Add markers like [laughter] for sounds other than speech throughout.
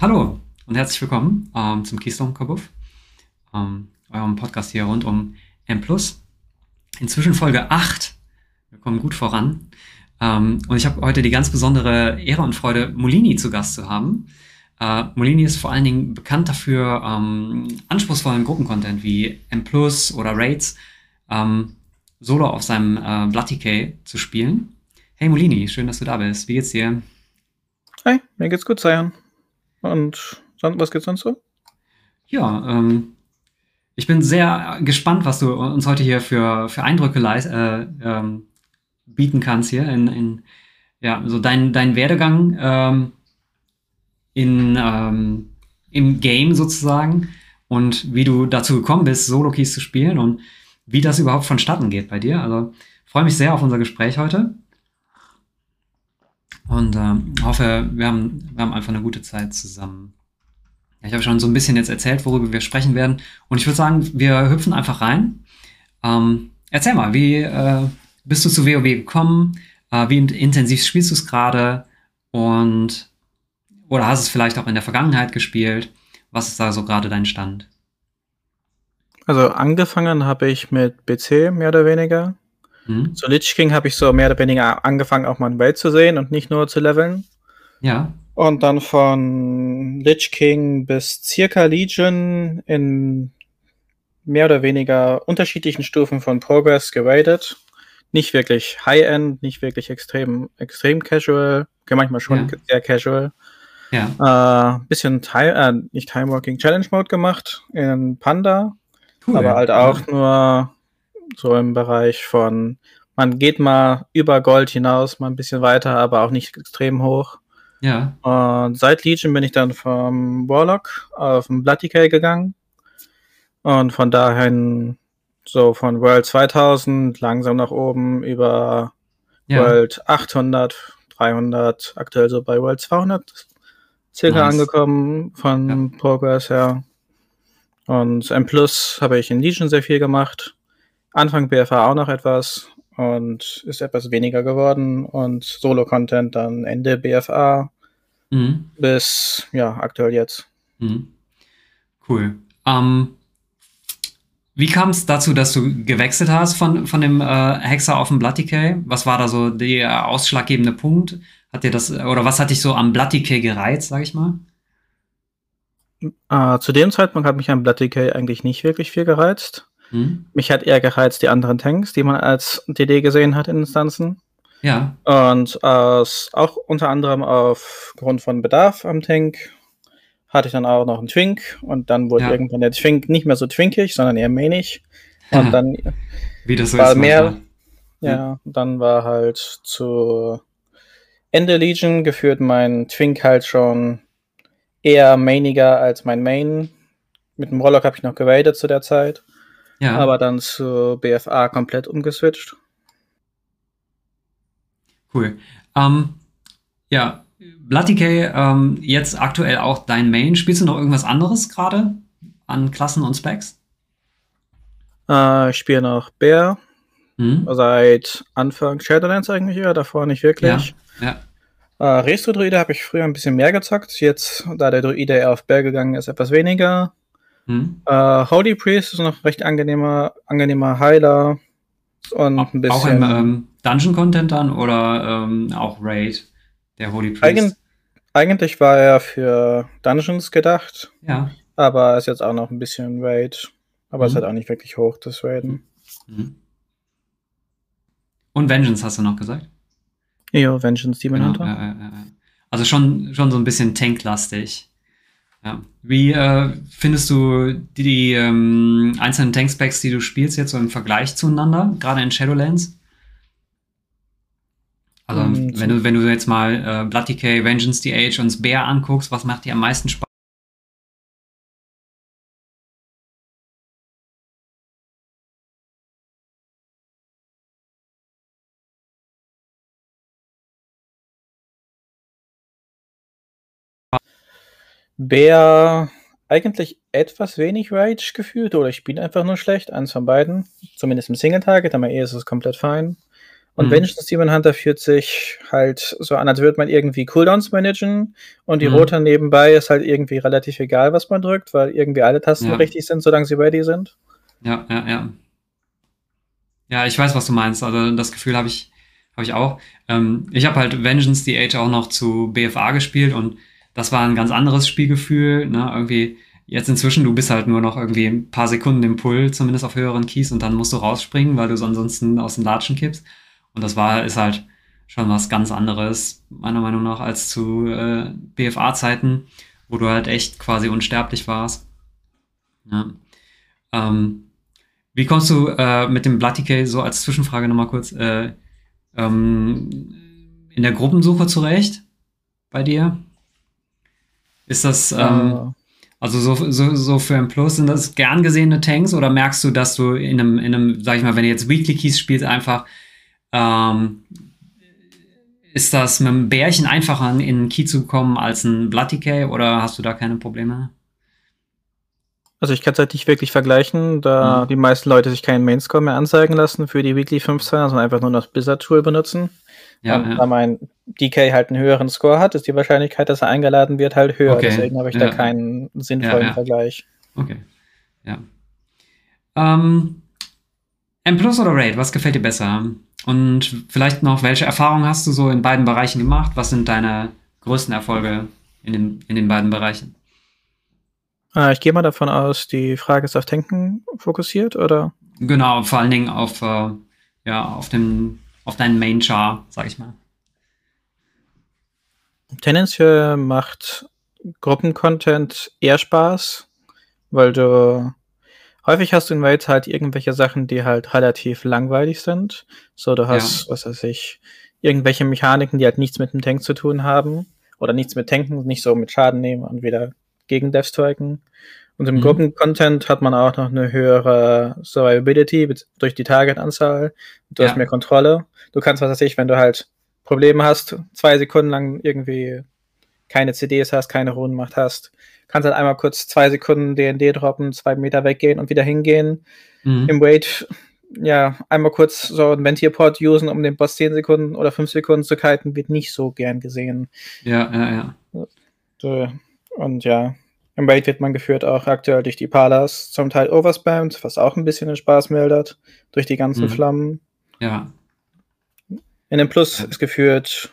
Hallo und herzlich willkommen ähm, zum Keystone Kabuff, ähm, eurem Podcast hier rund um M+. Inzwischen Folge 8. Wir kommen gut voran. Ähm, und ich habe heute die ganz besondere Ehre und Freude, Molini zu Gast zu haben. Äh, Molini ist vor allen Dingen bekannt dafür, ähm, anspruchsvollen Gruppencontent wie M+, oder Raids ähm, solo auf seinem äh, Bloody zu spielen. Hey Molini, schön, dass du da bist. Wie geht's dir? Hi, mir geht's gut, Sayan. Und was geht's sonst so? Ja, ähm, ich bin sehr gespannt, was du uns heute hier für, für Eindrücke äh, ähm, bieten kannst hier in, in ja, so dein, dein Werdegang ähm, in, ähm, im Game sozusagen und wie du dazu gekommen bist, Solo-Keys zu spielen und wie das überhaupt vonstatten geht bei dir. Also freue mich sehr auf unser Gespräch heute. Und ähm, hoffe, wir haben, wir haben einfach eine gute Zeit zusammen. Ich habe schon so ein bisschen jetzt erzählt, worüber wir sprechen werden. Und ich würde sagen, wir hüpfen einfach rein. Ähm, erzähl mal, wie äh, bist du zu WoW gekommen? Äh, wie intensiv spielst du es gerade? Und oder hast es vielleicht auch in der Vergangenheit gespielt? Was ist da so gerade dein Stand? Also angefangen habe ich mit BC mehr oder weniger. Mhm. Zu Lich King habe ich so mehr oder weniger angefangen, auch mal ein Welt zu sehen und nicht nur zu leveln. Ja. Und dann von Lich King bis circa Legion in mehr oder weniger unterschiedlichen Stufen von Progress geradet. Nicht wirklich High-End, nicht wirklich extrem, extrem casual, manchmal schon ja. sehr casual. Ja. Äh, bisschen Time, äh, nicht Time Walking Challenge Mode gemacht in Panda. Cool. Aber halt auch ja. nur so im Bereich von, man geht mal über Gold hinaus, mal ein bisschen weiter, aber auch nicht extrem hoch. Ja. Und seit Legion bin ich dann vom Warlock auf den Bloody K gegangen. Und von dahin so von World 2000 langsam nach oben über ja. World 800, 300, aktuell so bei World 200 circa nice. angekommen von ja. Progress her. Und M Plus habe ich in Legion sehr viel gemacht. Anfang BFA auch noch etwas und ist etwas weniger geworden und Solo-Content dann Ende BFA mhm. bis ja aktuell jetzt. Mhm. Cool. Ähm, wie kam es dazu, dass du gewechselt hast von, von dem äh, Hexer auf den Bloody Decay? Was war da so der ausschlaggebende Punkt? Hat dir das, oder was hat dich so am Bloody Decay gereizt, sag ich mal? Äh, zu dem Zeitpunkt hat mich am Bloody Decay eigentlich nicht wirklich viel gereizt. Hm. Mich hat eher gereizt die anderen Tanks, die man als DD gesehen hat in Instanzen. Ja. Und aus, auch unter anderem aufgrund von Bedarf am Tank hatte ich dann auch noch einen Twink und dann wurde ja. irgendwann der Twink nicht mehr so twinkig, sondern eher mähnig. Und dann Wie das so war ist mehr, ja, ja, dann war halt zu Ende Legion geführt mein Twink halt schon eher mainiger als mein Main. Mit dem Rollock habe ich noch gewadet zu der Zeit. Ja. Aber dann zu BFA komplett umgeswitcht. Cool. Ähm, ja, Bloody ähm, jetzt aktuell auch dein Main. Spielst du noch irgendwas anderes gerade an Klassen und Specs? Äh, ich spiele noch Bear. Hm? Seit Anfang Shadowlands eigentlich ja, davor nicht wirklich. Ja. ja. Äh, Restro-Druide habe ich früher ein bisschen mehr gezockt. Jetzt, da der Druide eher auf Bear gegangen ist, etwas weniger. Hm. Äh, Holy Priest ist noch recht angenehmer, angenehmer Heiler. Und ein bisschen. Auch im ähm, Dungeon-Content dann oder ähm, auch Raid, der Holy Priest? Eig eigentlich war er für Dungeons gedacht. Ja. Aber ist jetzt auch noch ein bisschen Raid. Aber mhm. ist halt auch nicht wirklich hoch, das Raiden. Mhm. Und Vengeance hast du noch gesagt? Ja, Vengeance Demon genau, Hunter. Äh, äh. Also schon, schon so ein bisschen tanklastig. Ja. Wie äh, findest du die, die ähm, einzelnen Tank-Specs, die du spielst, jetzt so im Vergleich zueinander, gerade in Shadowlands? Also, ähm, wenn, du, wenn du jetzt mal äh, Blood Decay, Vengeance, The Age und Spear anguckst, was macht dir am meisten Spaß? Bär eigentlich etwas wenig Rage gefühlt oder ich spiele einfach nur schlecht, eins von beiden. Zumindest im Single-Target, aber eh ist es komplett fein. Und Mhm. Vengeance Demon Hunter fühlt sich halt so an, als würde man irgendwie Cooldowns managen und die Mhm. Rote nebenbei ist halt irgendwie relativ egal, was man drückt, weil irgendwie alle Tasten Ja. richtig sind, solange sie ready sind. Ja, ja, ja. Ja, ich weiß, was du meinst. Also das Gefühl habe ich, habe ich auch. Ähm, ich habe halt Vengeance the Age auch noch zu BFA gespielt und das war ein ganz anderes Spielgefühl. Ne? Irgendwie jetzt inzwischen, du bist halt nur noch irgendwie ein paar Sekunden im Pull, zumindest auf höheren Keys und dann musst du rausspringen, weil du so ansonsten aus dem Latschen kippst. Und das war, ist halt schon was ganz anderes, meiner Meinung nach, als zu äh, BFA-Zeiten, wo du halt echt quasi unsterblich warst. Ja. Ähm, wie kommst du äh, mit dem Blood Decay, so als Zwischenfrage nochmal kurz, äh, ähm, in der Gruppensuche zurecht bei dir? Ist das, ähm, also so, so, so für M Plus, sind das gern gesehene Tanks oder merkst du, dass du in einem, in einem, sag ich mal, wenn du jetzt Weekly Keys spielst, einfach ähm, ist das mit einem Bärchen einfacher in einen Key zu kommen als ein Blood Decay oder hast du da keine Probleme? Also ich kann es halt nicht wirklich vergleichen, da Mhm. die meisten Leute sich keinen Mainscore mehr anzeigen lassen für die Weekly 15, sondern einfach nur das Blizzard-Tool benutzen. Ja, und ja. da mein DK halt einen höheren Score hat, ist die Wahrscheinlichkeit, dass er eingeladen wird, halt höher. Okay. Deswegen habe ich Ja. da keinen sinnvollen Ja. Vergleich. Okay. Ja. Ähm, M Plus oder Raid, was gefällt dir besser? Und vielleicht noch, welche Erfahrungen hast du so in beiden Bereichen gemacht? Was sind deine größten Erfolge in den, in den beiden Bereichen? Äh, ich gehe mal davon aus, die Frage ist auf Tanken fokussiert, oder? Genau, vor allen Dingen auf, äh, ja, auf, dem, auf deinen Main Char, sag ich mal. Tendenziell macht Gruppencontent eher Spaß, weil du häufig hast du in Raids halt irgendwelche Sachen, die halt relativ langweilig sind. So, du hast, was weiß ich, irgendwelche Mechaniken, die halt nichts mit dem Tank zu tun haben. Oder nichts mit Tanken, nicht so mit Schaden nehmen und wieder gegen Death striken. Und im Mhm. Gruppencontent hat man auch noch eine höhere Survivability durch die Targetanzahl. Du Ja. hast mehr Kontrolle. Du kannst, was weiß ich, wenn du halt Probleme hast, zwei Sekunden lang irgendwie keine CDs hast, keine Runenmacht hast, kannst halt einmal kurz zwei Sekunden DND droppen, zwei Meter weggehen und wieder hingehen. Mhm. Im Wait, ja, einmal kurz so ein Ventierport usen, um den Boss 10 Sekunden oder 5 Sekunden zu kiten, wird nicht so gern gesehen. Ja, ja, ja. Und ja, im Raid wird man geführt auch aktuell durch die Palas, zum Teil overspammed, was auch ein bisschen den Spaß mildert, durch die ganzen Mhm. Flammen. Ja, In dem Plus Ja. ist geführt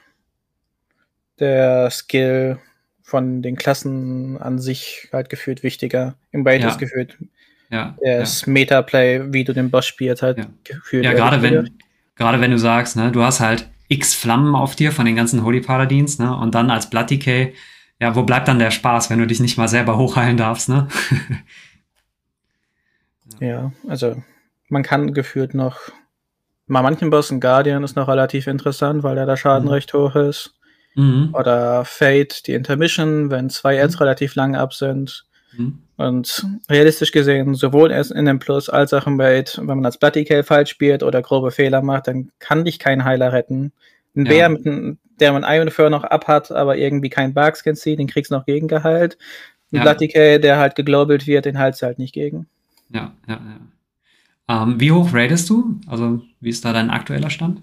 der Skill von den Klassen an sich halt gefühlt wichtiger. Im Raid Ja. ist gefühlt ja. ja. das Metaplay, wie du den Boss spielst, halt Ja. gefühlt. Ja, gerade wenn, gerade wenn du sagst, ne, du hast halt x Flammen auf dir von den ganzen Holy Paladins, ne, und dann als Blood Decay, ja, wo bleibt dann der Spaß, wenn du dich nicht mal selber hochheilen darfst, ne? [laughs] Ja, also man kann gefühlt noch. Bei manchen Bossen Guardian ist noch relativ interessant, weil da der Schaden Mhm. recht hoch ist. mhm. Oder Fate, die Intermission, wenn zwei Ads relativ lang ab sind. Mhm. Und realistisch gesehen, sowohl erst in dem Plus als auch im Raid, wenn man als Bloody Kill falsch spielt oder grobe Fehler macht, dann kann dich kein Heiler retten. Ein Ja. Bär, mit einem, der man Iron Fur noch abhat, aber irgendwie keinen Barkskin zieht, den kriegst du noch gegengeheilt. Ein Ja. Bloody Kill, der halt geglobelt wird, den heilst du halt nicht gegen. Ja, ja, ja. Ähm, wie hoch raidest du? Also, wie ist da dein aktueller Stand?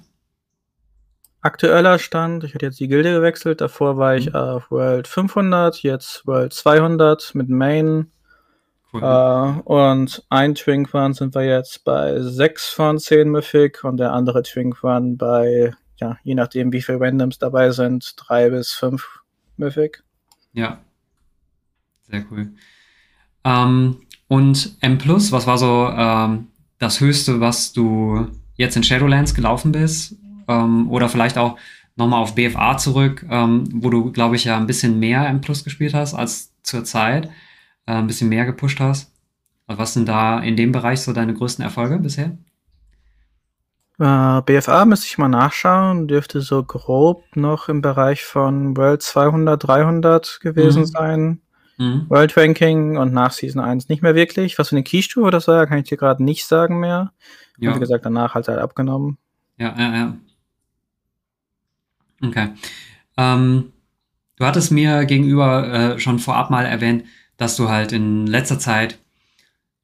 Aktueller Stand, ich hatte jetzt die Gilde gewechselt, davor war ich Mhm. auf World 500, jetzt World 200 mit Main. Cool. Äh, und ein Twink Run sind wir jetzt bei 6 von 10 Mythic und der andere Twink Run bei, ja, je nachdem wie viele Randoms dabei sind, 3 bis 5 Mythic. Ja. Sehr cool. Ähm, und M was war so ähm, das Höchste, was du jetzt in Shadowlands gelaufen bist? Ähm, oder vielleicht auch nochmal auf BFA zurück, ähm, wo du, glaube ich, ja ein bisschen mehr M gespielt hast als zur Zeit, äh, ein bisschen mehr gepusht hast. Also was sind da in dem Bereich so deine größten Erfolge bisher? Äh, BFA müsste ich mal nachschauen, dürfte so grob noch im Bereich von World 200, 300 gewesen Mhm. sein. Mhm. World Ranking und nach Season 1 nicht mehr wirklich. Was für eine Keystufe das war, kann ich dir gerade nicht sagen mehr. Und Ja. wie gesagt, danach halt halt abgenommen. Ja, ja, ja. Okay. Ähm, du hattest mir gegenüber äh, schon vorab mal erwähnt, dass du halt in letzter Zeit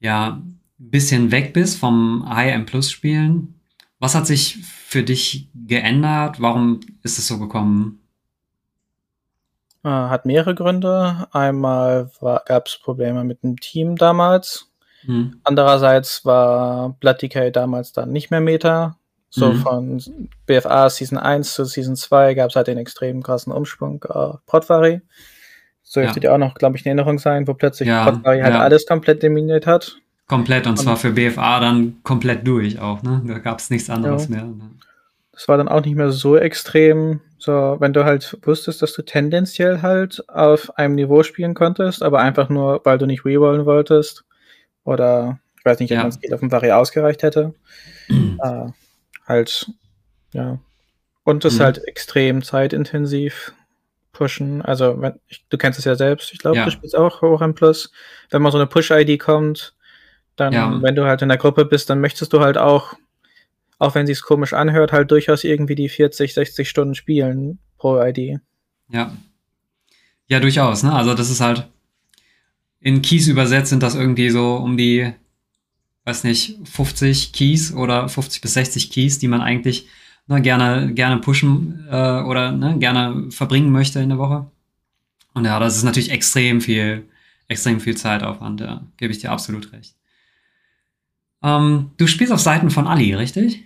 ja ein bisschen weg bist vom High-M Plus Spielen was hat sich für dich geändert? Warum ist es so gekommen? Äh, hat mehrere Gründe. Einmal gab es Probleme mit dem Team damals. Mhm. Andererseits war Blood Decay damals dann nicht mehr Meta. So mhm. von BFA Season 1 zu Season 2 gab es halt den extrem krassen Umschwung auf Potvari. So dürfte ja. dir auch noch, glaube ich, in Erinnerung sein, wo plötzlich ja, Potvari halt ja. alles komplett dominiert hat. Komplett, und, und, zwar für BFA dann komplett durch auch, ne? Da gab es nichts anderes mehr. Ne? Das war dann auch nicht mehr so extrem. So, wenn du halt wusstest, dass du tendenziell halt auf einem Niveau spielen konntest, aber einfach nur, weil du nicht rerollen wolltest. Oder ich weiß nicht, ob ja. man Skill auf dem Vari ausgereicht hätte. äh, halt, ja. Und es mhm. halt extrem zeitintensiv pushen. Also, wenn, ich, du kennst es ja selbst. Ich glaube, ja. du spielst auch hoch im Plus. Wenn mal so eine Push-ID kommt, dann, ja. wenn du halt in der Gruppe bist, dann möchtest du halt auch auch wenn sich's komisch anhört, halt durchaus irgendwie die 40, 60 Stunden spielen pro ID. Ja. Ja, durchaus, ne? Also das ist halt in Keys übersetzt sind das irgendwie so um die, weiß nicht, 50 Keys oder 50 bis 60 Keys, die man eigentlich ne, gerne, gerne pushen äh, oder ne, gerne verbringen möchte in der Woche. Und ja, das ist natürlich extrem viel, extrem viel Zeitaufwand, ja, gebe ich dir absolut recht. Ähm, du spielst auf Seiten von Ali, richtig?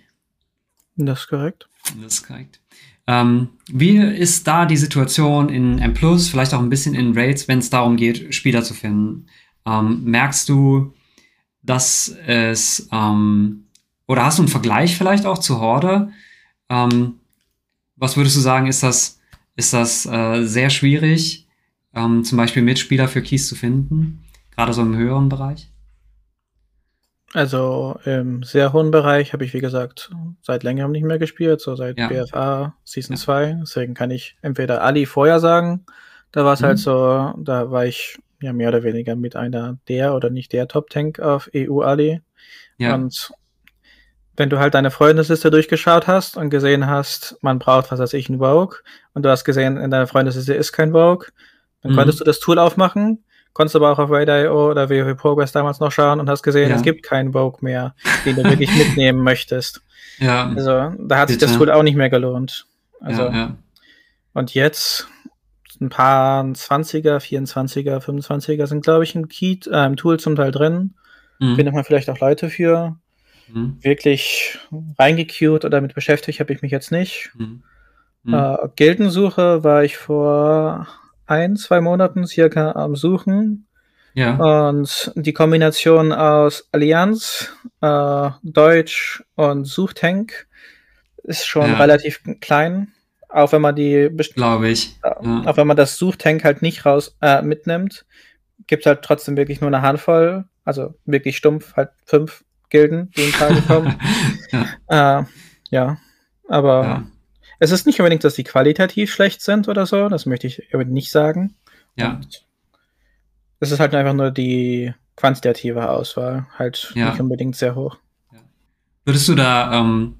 Das ist korrekt. Das ist korrekt. Ähm, wie ist da die Situation in M+, vielleicht auch ein bisschen in Raids, wenn es darum geht, Spieler zu finden? Ähm, merkst du, dass es, ähm, oder hast du einen Vergleich vielleicht auch zu Horde? Ähm, was würdest du sagen, ist das, ist das äh, sehr schwierig, ähm, zum Beispiel Mitspieler für Keys zu finden? Gerade so im höheren Bereich? Also im sehr hohen Bereich habe ich, wie gesagt, seit längerem nicht mehr gespielt, so seit ja. BFA Season ja. 2. Deswegen kann ich entweder Ali vorher sagen, da war es halt mhm. halt so, da war ich ja mehr oder weniger mit einer der oder nicht der Top-Tank auf EU Ali. Ja. Und wenn du halt deine Freundesliste durchgeschaut hast und gesehen hast, man braucht, was weiß ich, ein Vogue, und du hast gesehen, in deiner Freundesliste ist kein Vogue, dann mhm. konntest du das Tool aufmachen konntest aber auch auf Raid.io oder WoW Progress damals noch schauen und hast gesehen, ja. es gibt keinen Vogue mehr, den du wirklich mitnehmen möchtest. [laughs] Ja. Also da hat Bitte. sich das Tool auch nicht mehr gelohnt. Also, ja, ja. Und jetzt ein paar 20er, 24er, 25er sind, glaube ich, im, Key, äh, im Tool zum Teil drin. Mhm. Findet man vielleicht auch Leute für. Mhm. Wirklich reingequeued oder damit beschäftigt habe ich mich jetzt nicht. Mhm. Mhm. Äh, Gildensuche war ich vor ein, zwei Monaten circa am Suchen. Ja. Und die Kombination aus Allianz, äh, Deutsch und Suchtank ist schon ja. relativ klein. Auch wenn man die glaube ich. Äh, ja. Auch wenn man das Suchtank halt nicht raus äh, mitnimmt, gibt es halt trotzdem wirklich nur eine Handvoll, also wirklich stumpf, halt fünf Gilden, die in Frage kommen. [laughs] ja. Äh, ja. aber es ist nicht unbedingt, dass die qualitativ schlecht sind oder so, das möchte ich nicht sagen. Ja. Und es ist halt einfach nur die quantitative Auswahl, halt ja. nicht unbedingt sehr hoch. Ja. Würdest du da ähm,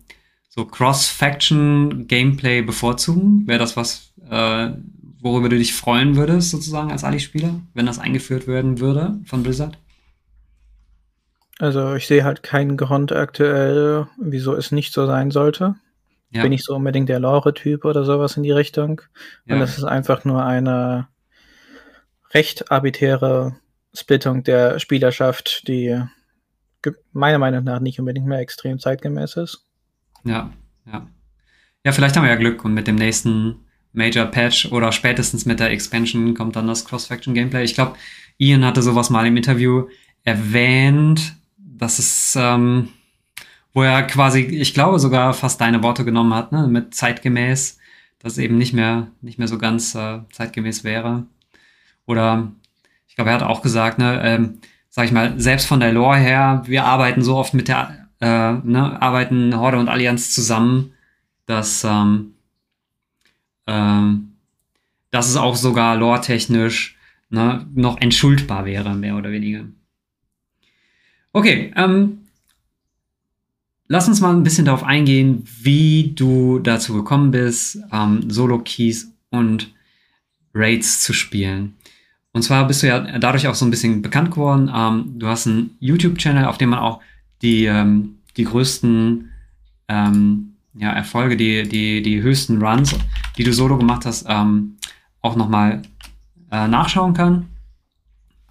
so Cross-Faction-Gameplay bevorzugen? Wäre das was, äh, worüber du dich freuen würdest, sozusagen als Ali-Spieler, wenn das eingeführt werden würde von Blizzard? Also ich sehe halt keinen Grund aktuell, wieso es nicht so sein sollte. Ja. Bin ich so unbedingt der Lore-Typ oder sowas in die Richtung. Ja. Und das ist einfach nur eine recht arbiträre Splittung der Spielerschaft, die meiner Meinung nach nicht unbedingt mehr extrem zeitgemäß ist. Ja, ja. Ja, vielleicht haben wir ja Glück und mit dem nächsten Major Patch oder spätestens mit der Expansion kommt dann das Cross-Faction-Gameplay. Ich glaube, Ian hatte sowas mal im Interview erwähnt, dass es ähm, wo er quasi, ich glaube, sogar fast deine Worte genommen hat, ne, mit zeitgemäß, dass eben nicht mehr, nicht mehr so ganz äh, zeitgemäß wäre. Oder ich glaube, er hat auch gesagt, ne, ähm, sag ich mal, selbst von der Lore her, wir arbeiten so oft mit der, äh, ne, arbeiten Horde und Allianz zusammen, dass, ähm, ähm, dass es auch sogar lore-technisch ne, noch entschuldbar wäre, mehr oder weniger. Okay, ähm, Lass uns mal ein bisschen darauf eingehen, wie du dazu gekommen bist, ähm, Solo-Keys und Raids zu spielen. Und zwar bist du ja dadurch auch so ein bisschen bekannt geworden. Ähm, du hast einen YouTube-Channel, auf dem man auch die, ähm, die größten ähm, ja, Erfolge, die, die, die höchsten Runs, die du solo gemacht hast, ähm, auch nochmal äh, nachschauen kann.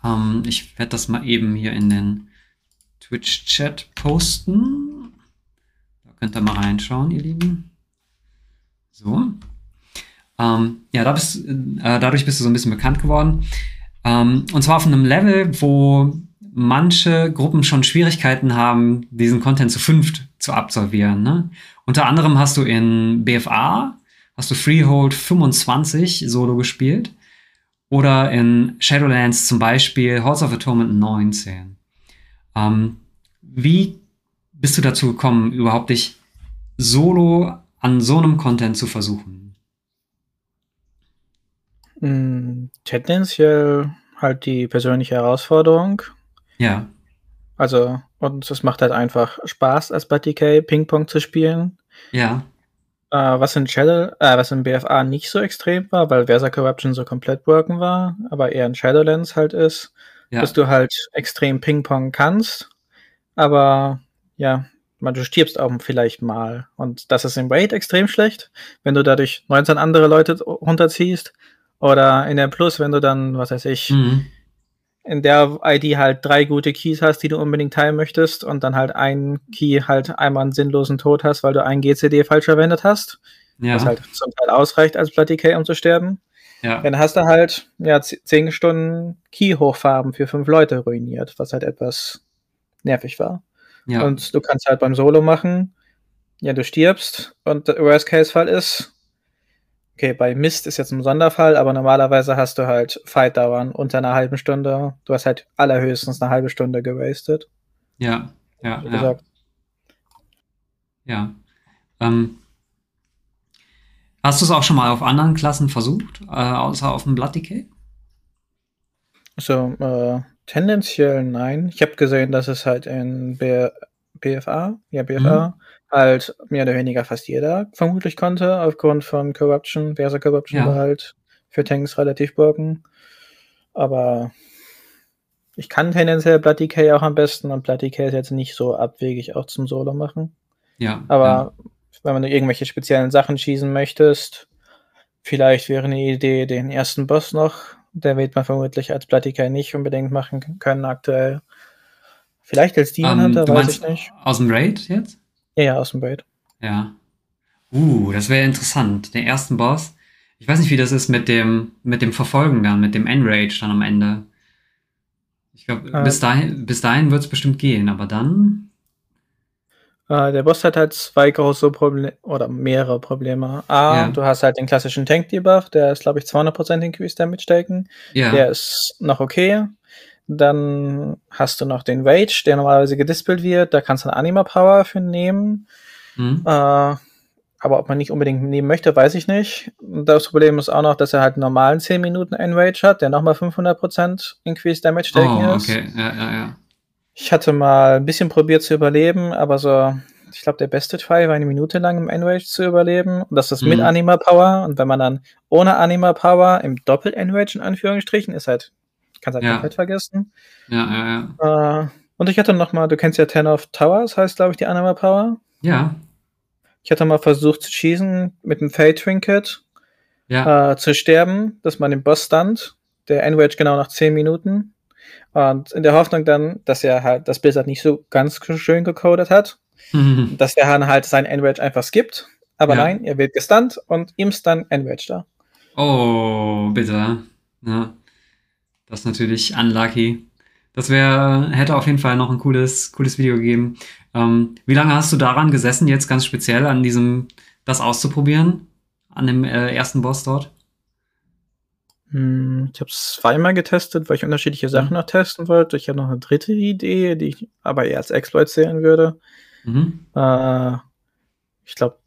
Ähm, ich werde das mal eben hier in den Twitch-Chat posten. Da könnt ihr mal reinschauen, ihr Lieben. So. Ähm, ja, da bist, äh, dadurch bist du so ein bisschen bekannt geworden. Ähm, und zwar auf einem Level, wo manche Gruppen schon Schwierigkeiten haben, diesen Content zu fünft zu absolvieren. Ne? Unter anderem hast du in BFA, hast du Freehold 25 Solo gespielt. Oder in Shadowlands zum Beispiel Horse of Atonement 19. Ähm, wie bist du dazu gekommen, überhaupt dich solo an so einem Content zu versuchen? Mm, tendenziell halt die persönliche Herausforderung. Ja. Also, und es macht halt einfach Spaß, als BTK Ping-Pong zu spielen. Ja. Äh, was in Shadow, äh, was in BFA nicht so extrem war, weil Versa Corruption so komplett broken war, aber eher in Shadowlands halt ist, ja. dass du halt extrem Ping-Pong kannst. Aber ja, man, du stirbst auch vielleicht mal. Und das ist im Raid extrem schlecht, wenn du dadurch 19 andere Leute runterziehst. Oder in der Plus, wenn du dann, was weiß ich, mhm. in der ID halt drei gute Keys hast, die du unbedingt teilen möchtest und dann halt einen Key halt einmal einen sinnlosen Tod hast, weil du einen GCD falsch verwendet hast. Ja. Was halt zum Teil ausreicht als Bloody K, um zu sterben. Ja. Dann hast du halt ja, 10 Stunden Key-Hochfarben für fünf Leute ruiniert, was halt etwas nervig war. Ja. Und du kannst halt beim Solo machen, ja, du stirbst und der Worst-Case-Fall ist, okay, bei Mist ist jetzt ein Sonderfall, aber normalerweise hast du halt Fight-Dauern unter einer halben Stunde. Du hast halt allerhöchstens eine halbe Stunde gewastet. Ja, ja, Wie ja. Ja. Ähm, hast du es auch schon mal auf anderen Klassen versucht, äh, außer auf dem Blood Decay? So, äh, tendenziell nein. Ich habe gesehen, dass es halt in B BFA, ja, BFA, mhm halt mehr oder weniger fast jeder vermutlich konnte, aufgrund von Corruption. Versa Corruption ja. war halt für Tanks relativ broken. Aber ich kann tendenziell Blood Decay auch am besten und Blood Decay ist jetzt nicht so abwegig auch zum Solo machen. Ja. Aber ja. wenn du irgendwelche speziellen Sachen schießen möchtest, vielleicht wäre eine Idee, den ersten Boss noch, der wird man vermutlich als Decay nicht unbedingt machen können aktuell. Vielleicht als Demon um, ähm, Hunter, weiß ich nicht. Aus dem Raid jetzt? Ja, ja, aus dem Raid. Ja. Uh, das wäre interessant. Den ersten Boss. Ich weiß nicht, wie das ist mit dem, mit dem Verfolgen dann, mit dem Enrage dann am Ende. Ich glaube, äh, bis dahin, bis dahin wird es bestimmt gehen, aber dann. Äh, der Boss hat halt zwei große Probleme oder mehrere Probleme. A, ja. du hast halt den klassischen Tank-Debuff, der ist, glaube ich, 200% Increase Damage taken. Ja. Der ist noch okay. Dann hast du noch den Rage, der normalerweise gedispelt wird. Da kannst du eine Anima Power für nehmen. Mhm. Äh, aber ob man nicht unbedingt nehmen möchte, weiß ich nicht. Das Problem ist auch noch, dass er halt einen normalen 10 Minuten Enrage hat, der nochmal 500% Increased Damage taken oh, ist. okay, ja, ja, ja. Ich hatte mal ein bisschen probiert zu überleben, aber so, ich glaube, der beste Try war eine Minute lang im Enrage zu überleben. Und das ist mhm. mit Anima Power. Und wenn man dann ohne Anima Power im Doppel-Enrage in Anführungsstrichen ist halt kann es halt ja. komplett vergessen. Ja, ja, ja. Äh, und ich hatte noch mal, du kennst ja Ten of Towers, heißt glaube ich die Anima Power. Ja. Ich hatte mal versucht zu schießen mit dem Fade Trinket. Ja. Äh, zu sterben, dass man den Boss stand. Der Enrage genau nach 10 Minuten. Und in der Hoffnung dann, dass er halt das Blizzard nicht so ganz schön gecodet hat, mhm. dass er dann halt sein Enrage einfach skippt. Aber ja. nein, er wird gestunt und ihm ist dann Enrage da. Oh, bitte. Ja. Das ist natürlich unlucky. Das wäre, hätte auf jeden Fall noch ein cooles, cooles Video gegeben. Ähm, wie lange hast du daran gesessen, jetzt ganz speziell an diesem, das auszuprobieren? An dem äh, ersten Boss dort? Hm, ich habe es zweimal getestet, weil ich unterschiedliche Sachen mhm. noch testen wollte. Ich habe noch eine dritte Idee, die ich aber eher als Exploit zählen würde. Mhm. Äh, ich glaube,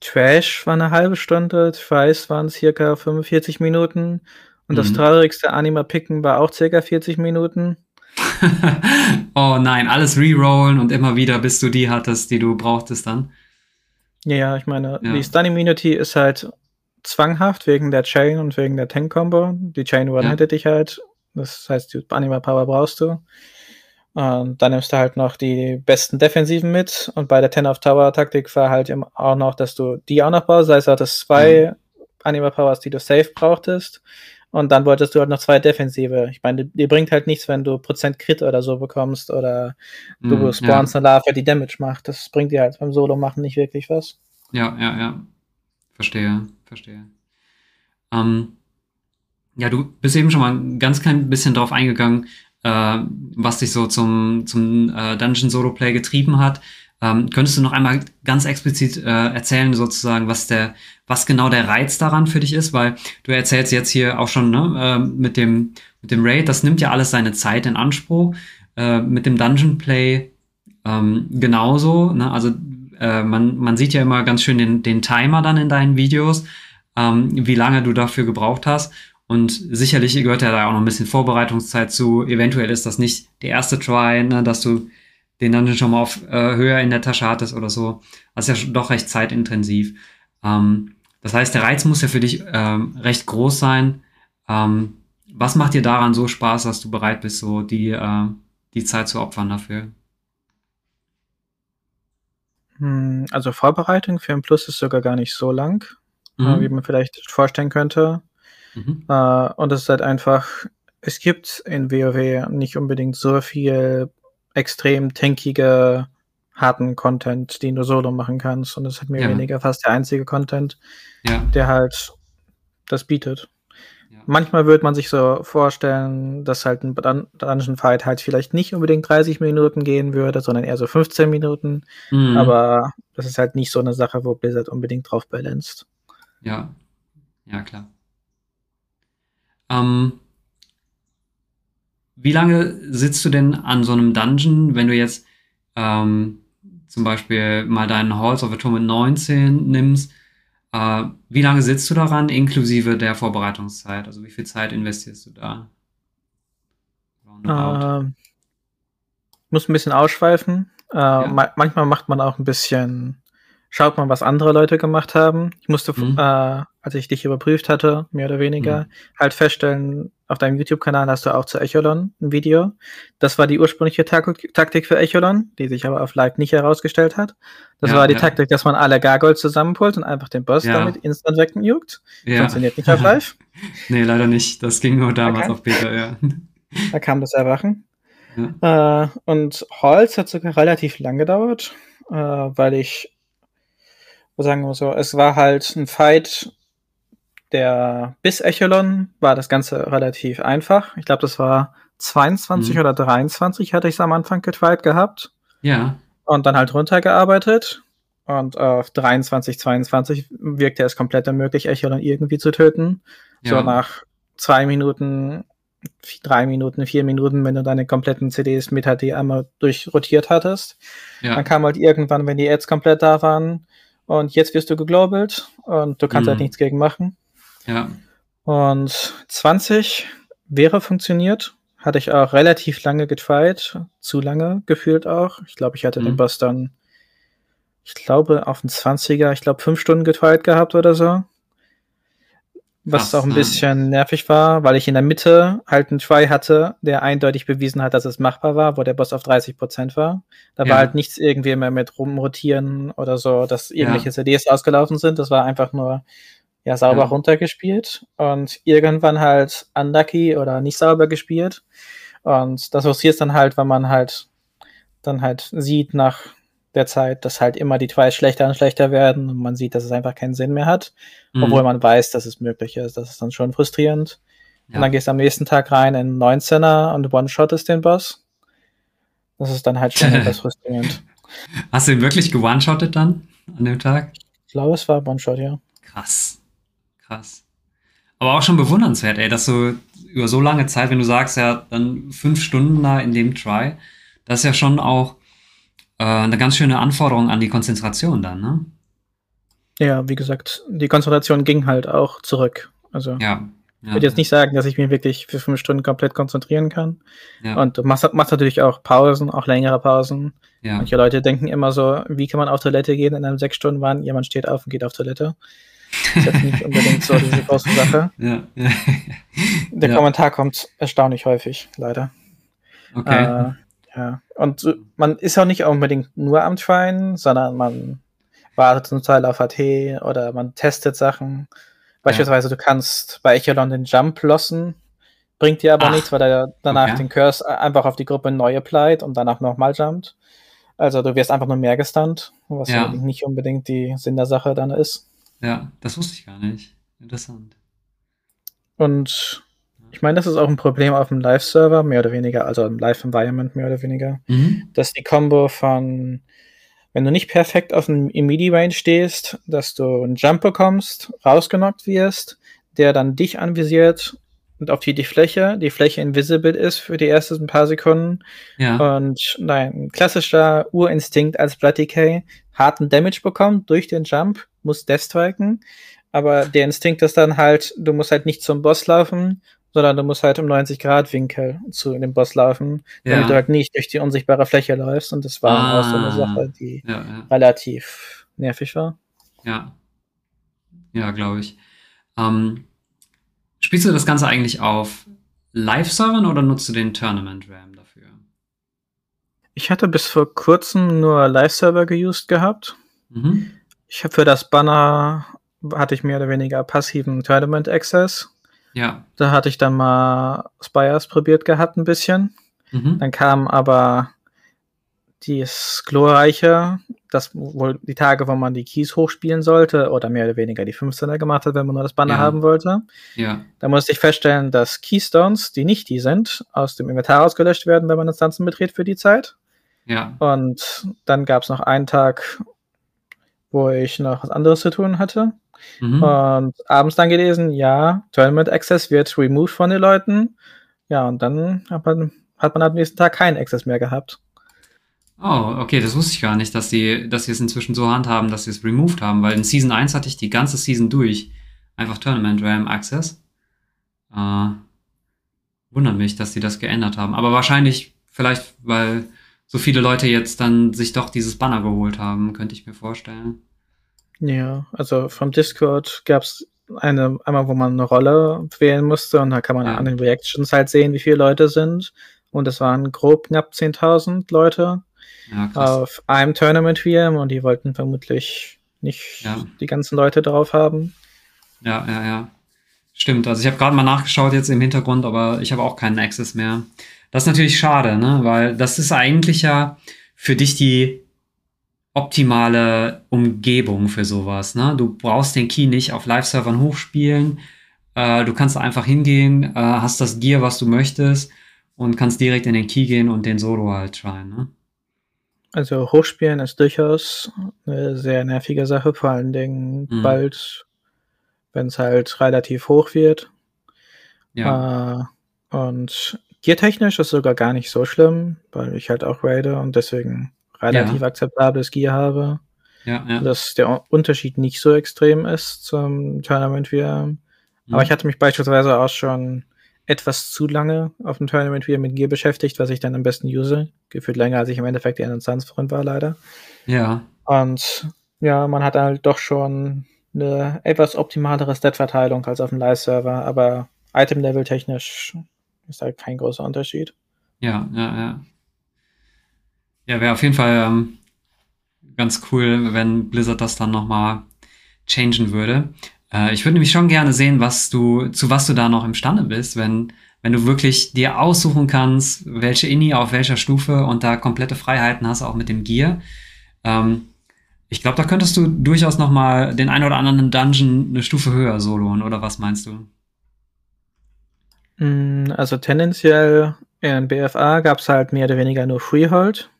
Trash war eine halbe Stunde, Twice waren circa 45 Minuten und das mhm. traurigste Anima-Picken war auch circa 40 Minuten. [laughs] oh nein, alles rerollen und immer wieder, bis du die hattest, die du brauchtest dann. Ja, ich meine, ja. die Stun Immunity ist halt zwanghaft wegen der Chain und wegen der Tank-Combo. Die Chain one ja. dich halt. Das heißt, die Anima Power brauchst du. Und dann nimmst du halt noch die besten Defensiven mit. Und bei der Ten of Tower Taktik war halt auch noch, dass du die auch noch baust. Das heißt, du hattest zwei mhm. Animal Powers, die du safe brauchtest. Und dann wolltest du halt noch zwei Defensive. Ich meine, die, bringt halt nichts, wenn du Prozent Crit oder so bekommst oder du mm, spawnst ja. eine Larve, die Damage macht. Das bringt dir halt beim Solo machen nicht wirklich was. Ja, ja, ja. Verstehe, verstehe. Ähm, ja, du bist eben schon mal ein ganz klein bisschen drauf eingegangen, äh, was dich so zum, zum äh, Dungeon Solo Play getrieben hat. Ähm, könntest du noch einmal ganz explizit äh, erzählen, sozusagen, was der, was genau der Reiz daran für dich ist? Weil du erzählst jetzt hier auch schon ne, äh, mit dem mit dem Raid, das nimmt ja alles seine Zeit in Anspruch. Äh, mit dem Dungeon Play ähm, genauso. Ne? Also äh, man, man sieht ja immer ganz schön den, den Timer dann in deinen Videos, ähm, wie lange du dafür gebraucht hast. Und sicherlich gehört ja da auch noch ein bisschen Vorbereitungszeit zu. Eventuell ist das nicht der erste Try, ne, dass du den dann schon mal auf äh, höher in der Tasche hattest oder so. Das ist ja doch recht zeitintensiv. Ähm, das heißt, der Reiz muss ja für dich ähm, recht groß sein. Ähm, was macht dir daran so Spaß, dass du bereit bist, so die, äh, die Zeit zu opfern dafür? Hm, also Vorbereitung für ein Plus ist sogar gar nicht so lang, äh, mhm. wie man vielleicht vorstellen könnte. Mhm. Äh, und es ist halt einfach, es gibt in WoW nicht unbedingt so viel extrem tankige, harten Content, den du solo machen kannst. Und es ist halt mehr oder ja. weniger fast der einzige Content, ja. der halt das bietet. Manchmal würde man sich so vorstellen, dass halt ein Dungeon Fight halt vielleicht nicht unbedingt 30 Minuten gehen würde, sondern eher so 15 Minuten. Mhm. Aber das ist halt nicht so eine Sache, wo Blizzard unbedingt drauf balanced. Ja, ja, klar. Ähm, wie lange sitzt du denn an so einem Dungeon, wenn du jetzt ähm, zum Beispiel mal deinen Halls of Atonement 19 nimmst? Äh, wie lange sitzt du daran, inklusive der Vorbereitungszeit? Also wie viel Zeit investierst du da? Äh, muss ein bisschen ausschweifen. Äh, ja. ma manchmal macht man auch ein bisschen schaut man, was andere Leute gemacht haben. Ich musste, mhm. äh, als ich dich überprüft hatte, mehr oder weniger, mhm. halt feststellen, auf deinem YouTube-Kanal hast du auch zu Echolon ein Video. Das war die ursprüngliche Tak Taktik für Echolon, die sich aber auf Live nicht herausgestellt hat. Das ja, war die ja. Taktik, dass man alle Gargoyles zusammenpult und einfach den Boss ja. damit instant wegjuckt. Funktioniert nicht auf [laughs] Live. nee, leider nicht. Das ging nur damals okay. auf Beta, ja. Da kam das Erwachen. Äh, und Holz hat sogar relativ lang gedauert, äh, weil ich sagen wir so, es war halt ein Fight, der bis Echelon war das Ganze relativ einfach. Ich glaube, das war 22 mhm. oder 23 hatte ich es am Anfang getwight gehabt. Ja. Und dann halt runtergearbeitet. Und auf 23, 22 wirkte es komplett unmöglich, Echelon irgendwie zu töten. Ja. So nach zwei Minuten, drei Minuten, vier Minuten, wenn du deine kompletten CDs mit HD einmal durchrotiert hattest. Ja. Dann kam halt irgendwann, wenn die Ads komplett da waren, und jetzt wirst du geglobelt und du kannst halt mhm. halt nichts gegen machen. Ja. Und 20 wäre funktioniert. Hatte ich auch relativ lange getried. Zu lange gefühlt auch. Ich glaube, ich hatte mhm. den Boss dann, ich glaube, auf den 20er, ich glaube, fünf Stunden getried gehabt oder so. Was Krass, auch ein ne? bisschen nervig war, weil ich in der Mitte halt einen Try hatte, der eindeutig bewiesen hat, dass es machbar war, wo der Boss auf 30% war. Da ja. war halt nichts irgendwie mehr mit rumrotieren oder so, dass irgendwelche ja. CDs ausgelaufen sind. Das war einfach nur ja sauber ja. runtergespielt und irgendwann halt unlucky oder nicht sauber gespielt. Und das passiert dann halt, wenn man halt dann halt sieht nach der Zeit, dass halt immer die Twice schlechter und schlechter werden und man sieht, dass es einfach keinen Sinn mehr hat, mhm. obwohl man weiß, dass es möglich ist. Das ist dann schon frustrierend. Ja. Und dann gehst du am nächsten Tag rein in 19er und one-shot ist den Boss. Das ist dann halt schon [laughs] etwas frustrierend. Hast du ihn wirklich gewone-shottet dann an dem Tag? Ich glaube, es war One-Shot, ja. Krass. Krass. Aber auch schon bewundernswert, ey, dass du über so lange Zeit, wenn du sagst, ja, dann fünf Stunden da in dem Try, das ist ja schon auch äh, eine ganz schöne Anforderung an die Konzentration dann, ne? Ja, wie gesagt, die Konzentration ging halt auch zurück. Also ja, ich würde jetzt nicht sagen, dass ich mich wirklich für fünf Stunden komplett konzentrieren kann. Ja. Und du machst, machst, natürlich auch Pausen, auch längere Pausen. Ja. Manche Leute denken immer so, wie kann man auf Toilette gehen in einem sechs Stunden Wahn? Jemand steht auf und geht auf Toilette. Das ist jetzt nicht unbedingt so diese große Sache. [laughs] Ja. [laughs] Der Kommentar kommt erstaunlich häufig, leider. Okay. Äh, Ja, und man ist auch nicht unbedingt nur am Tryen, sondern man wartet zum Teil auf AT oder man testet Sachen. Beispielsweise, ja. du kannst bei Echelon den Jump lossen, bringt dir aber Ach, nichts, weil er danach okay. den Curse einfach auf die Gruppe neu applied und danach nochmal jumpt. Also du wirst einfach nur mehr gestunt, was ja. nicht unbedingt die Sinn der Sache dann ist. Ja, das wusste ich gar nicht. Interessant. Und ich meine, das ist auch ein Problem auf dem Live-Server, mehr oder weniger, also im Live-Environment mehr oder weniger, mhm. dass die Combo von, wenn du nicht perfekt auf dem Immediate-Range stehst, dass du einen Jump bekommst, rausgenockt wirst, der dann dich anvisiert und auf die, die Fläche, die Fläche invisible ist für die ersten paar Sekunden. Ja. Und nein, klassischer Urinstinkt als Blood Decay harten Damage bekommt durch den Jump, muss Death striken. Aber der Instinkt ist dann halt, du musst halt nicht zum Boss laufen, sondern du musst halt im 90-Grad-Winkel zu dem Boss laufen, damit ja. du halt nicht durch die unsichtbare Fläche läufst. Und das war ah, auch so eine Sache, die ja, ja. relativ nervig war. Ja. Ja, glaube ich. Ähm, spielst du das Ganze eigentlich auf Live-Servern oder nutzt du den Tournament-RAM dafür? Ich hatte bis vor kurzem nur Live-Server geused gehabt. Mhm. Ich habe für das Banner hatte ich mehr oder weniger passiven Tournament Access. Ja. Da hatte ich dann mal Spires probiert gehabt ein bisschen. Mhm. Dann kam aber das glorreiche, das wohl die Tage, wo man die Keys hochspielen sollte oder mehr oder weniger die 15er gemacht hat, wenn man nur das Banner ja. haben wollte. Ja. Da musste ich feststellen, dass Keystones, die nicht die sind, aus dem Inventar ausgelöscht werden, wenn man Instanzen betritt für die Zeit. Ja. Und dann gab es noch einen Tag, wo ich noch was anderes zu tun hatte. Mhm. Und abends dann gelesen, ja, Tournament Access wird removed von den Leuten. Ja, und dann hat man, hat man am nächsten Tag keinen Access mehr gehabt. Oh, okay, das wusste ich gar nicht, dass sie, dass sie es inzwischen so handhaben, dass sie es removed haben, weil in Season 1 hatte ich die ganze Season durch einfach Tournament RAM Access. Äh, wundert mich, dass sie das geändert haben. Aber wahrscheinlich, vielleicht, weil so viele Leute jetzt dann sich doch dieses Banner geholt haben, könnte ich mir vorstellen. Ja, also vom Discord gab es eine, einmal, wo man eine Rolle wählen musste und da kann man ja. an den Reactions halt sehen, wie viele Leute sind. Und es waren grob knapp 10.000 Leute ja, auf einem Tournament VM und die wollten vermutlich nicht ja. die ganzen Leute drauf haben. Ja, ja, ja. Stimmt. Also ich habe gerade mal nachgeschaut jetzt im Hintergrund, aber ich habe auch keinen Access mehr. Das ist natürlich schade, ne? Weil das ist eigentlich ja für dich die optimale Umgebung für sowas. Ne? Du brauchst den Key nicht auf Live-Servern hochspielen. Äh, du kannst einfach hingehen, äh, hast das Gear, was du möchtest und kannst direkt in den Key gehen und den Solo halt tryen. Ne? Also hochspielen ist durchaus eine sehr nervige Sache, vor allen Dingen mhm. bald, wenn es halt relativ hoch wird. Ja. Äh, und geartechnisch ist sogar gar nicht so schlimm, weil ich halt auch raide und deswegen relativ ja. akzeptables Gear habe. Ja, ja. Dass der Unterschied nicht so extrem ist zum Tournament VR. Mhm. Aber ich hatte mich beispielsweise auch schon etwas zu lange auf dem Tournament VR mit Gear beschäftigt, was ich dann am besten use. Gefühlt länger, als ich im Endeffekt die Instanzfreund war, leider. Ja. Und ja, man hat halt doch schon eine etwas optimalere Stat-Verteilung als auf dem Live-Server, aber Item-Level technisch ist halt kein großer Unterschied. Ja, ja, ja. Ja, wäre auf jeden Fall ähm, ganz cool, wenn Blizzard das dann nochmal changen würde. Äh, ich würde nämlich schon gerne sehen, was du, zu was du da noch imstande bist, wenn, wenn du wirklich dir aussuchen kannst, welche Inni auf welcher Stufe und da komplette Freiheiten hast, auch mit dem Gear. Ähm, ich glaube, da könntest du durchaus noch mal den ein oder anderen Dungeon eine Stufe höher soloen, oder was meinst du? Mm, also tendenziell in BFA gab es halt mehr oder weniger nur Freehold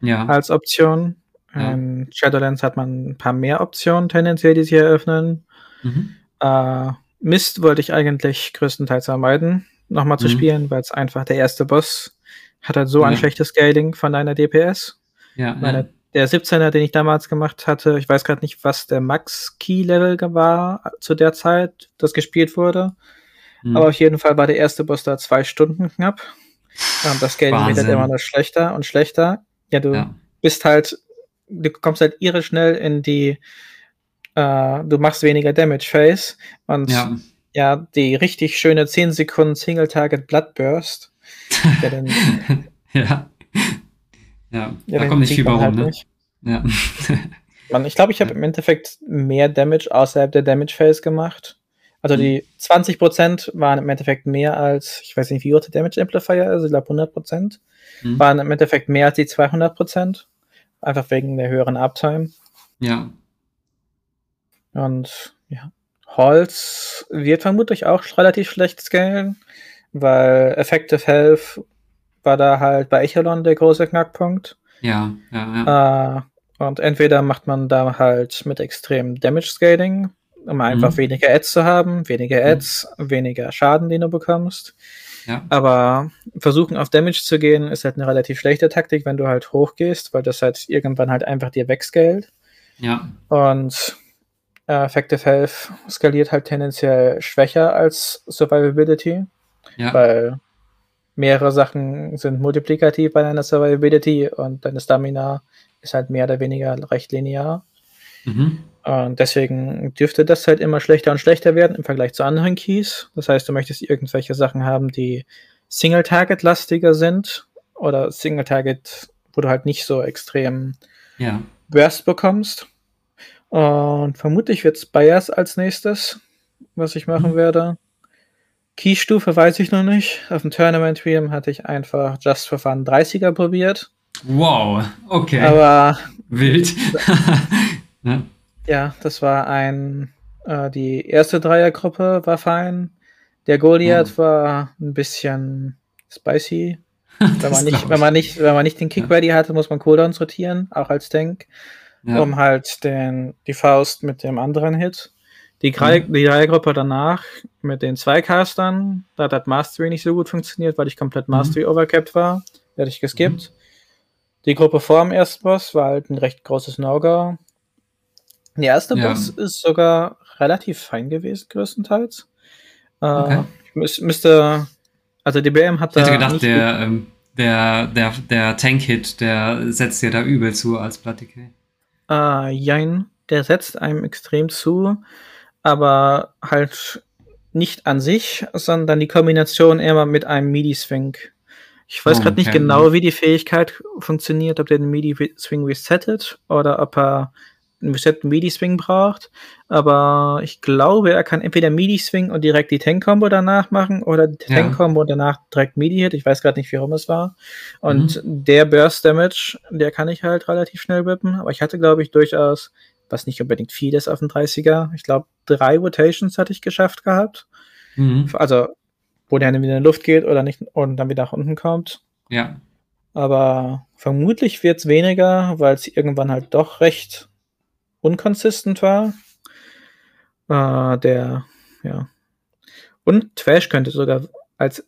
ja. als Option. Ja. In Shadowlands hat man ein paar mehr Optionen tendenziell, die sich eröffnen. Mhm. Äh, Mist wollte ich eigentlich größtenteils vermeiden, nochmal zu mhm. spielen, weil es einfach der erste Boss hat halt so ja. ein schlechtes Scaling von deiner DPS. Ja, Meine, Der 17er, den ich damals gemacht hatte, ich weiß gerade nicht, was der Max-Key-Level war zu der Zeit, das gespielt wurde. Mhm. Aber auf jeden Fall war der erste Boss da zwei Stunden knapp. Und das Scaling wird halt immer noch schlechter und schlechter. Ja, du ja. bist halt, du kommst halt irre schnell in die, äh, du machst weniger Damage Phase und ja. ja, die richtig schöne 10 Sekunden Single Target Bloodburst. [laughs] ja. Ja, ja da kommt nicht viel bei rum, halt ne? Nicht. Ja. [laughs] Man, ich glaube, ich habe im Endeffekt mehr Damage außerhalb der Damage Phase gemacht. Also die 20% mhm. waren im Endeffekt mehr als, ich weiß nicht, wie hoch der Damage Amplifier ist, ich glaube 100%, mhm. waren im Endeffekt mehr als die 200%. Einfach wegen der höheren Uptime. Ja. Und ja. Holz wird vermutlich auch relativ schlecht scalen, weil Effective Health war da halt bei Echelon der große Knackpunkt. Ja, ja, ja. Äh, und entweder macht man da halt mit extrem Damage Scaling, um einfach mhm. weniger Ads zu haben, weniger mhm. Ads, mhm. weniger Schaden, den du bekommst. Ja. Aber versuchen auf Damage zu gehen, ist halt eine relativ schlechte Taktik, wenn du halt hochgehst, weil das halt irgendwann halt einfach dir wegscaled. Ja. Und äh, Effective Health skaliert halt tendenziell schwächer als Survivability. Ja. Weil mehrere Sachen sind multiplikativ bei deiner Survivability und deine Stamina ist halt mehr oder weniger recht linear. Mhm. Und deswegen dürfte das halt immer schlechter und schlechter werden im Vergleich zu anderen Keys. Das heißt, du möchtest irgendwelche Sachen haben, die Single-Target-lastiger sind oder Single-Target, wo du halt nicht so extrem ja. Burst bekommst. Und vermutlich wird es Bias als nächstes, was ich machen mhm. werde. Keystufe weiß ich noch nicht. Auf dem Tournament Realm hatte ich einfach Just for Fun 30er probiert. Wow, okay. Aber wild. [laughs] ja. ja, das war ein äh, die erste Dreiergruppe war fein. Der Goliath oh. war ein bisschen spicy. [laughs] Wenn man, nicht, wenn, man nicht, wenn man nicht den Kick ready hatte, muss man Cooldowns rotieren, auch als Tank, ja. um halt den, die Faust mit dem anderen Hit die, mhm. die Dreiergruppe danach mit den zwei Castern, da hat Mastery nicht so gut funktioniert, weil ich komplett mhm. Mastery mhm. overcapped war. Werde ich geskippt. Mhm. Die Gruppe vor dem ersten Boss war halt ein recht großes No-Go. Der erste ja. Boss ist sogar relativ fein gewesen, größtenteils. Äh, okay. Ich müsste, also die BM hat da. Ich hätte gedacht, der, ähm, der, der, der Tank-Hit, der setzt dir da übel zu als Plattike. Äh, jein, der setzt einem extrem zu aber halt nicht an sich, sondern die Kombination immer mit einem MIDI-Swing. Ich weiß oh, gerade nicht okay. genau, wie die Fähigkeit funktioniert, ob der den MIDI-Swing resettet oder ob er resetten MIDI-Swing braucht. Aber ich glaube, er kann entweder MIDI-Swing und direkt die Tank-Combo danach machen oder die ja. Tank-Combo und danach direkt MIDI-Hit. Ich weiß gerade nicht, wie rum es war. Und mhm. der Burst-Damage, der kann ich halt relativ schnell whippen. Aber ich hatte, glaube ich, durchaus was nicht unbedingt viel ist auf dem 30er. Ich glaube, drei Rotations hatte ich geschafft gehabt. Mhm. Also, wo der dann wieder in die Luft geht oder nicht und dann wieder nach unten kommt. Ja. Aber vermutlich wird es weniger, weil es irgendwann halt doch recht unkonsistent war. Äh, der, ja. Und Trash könnte sogar als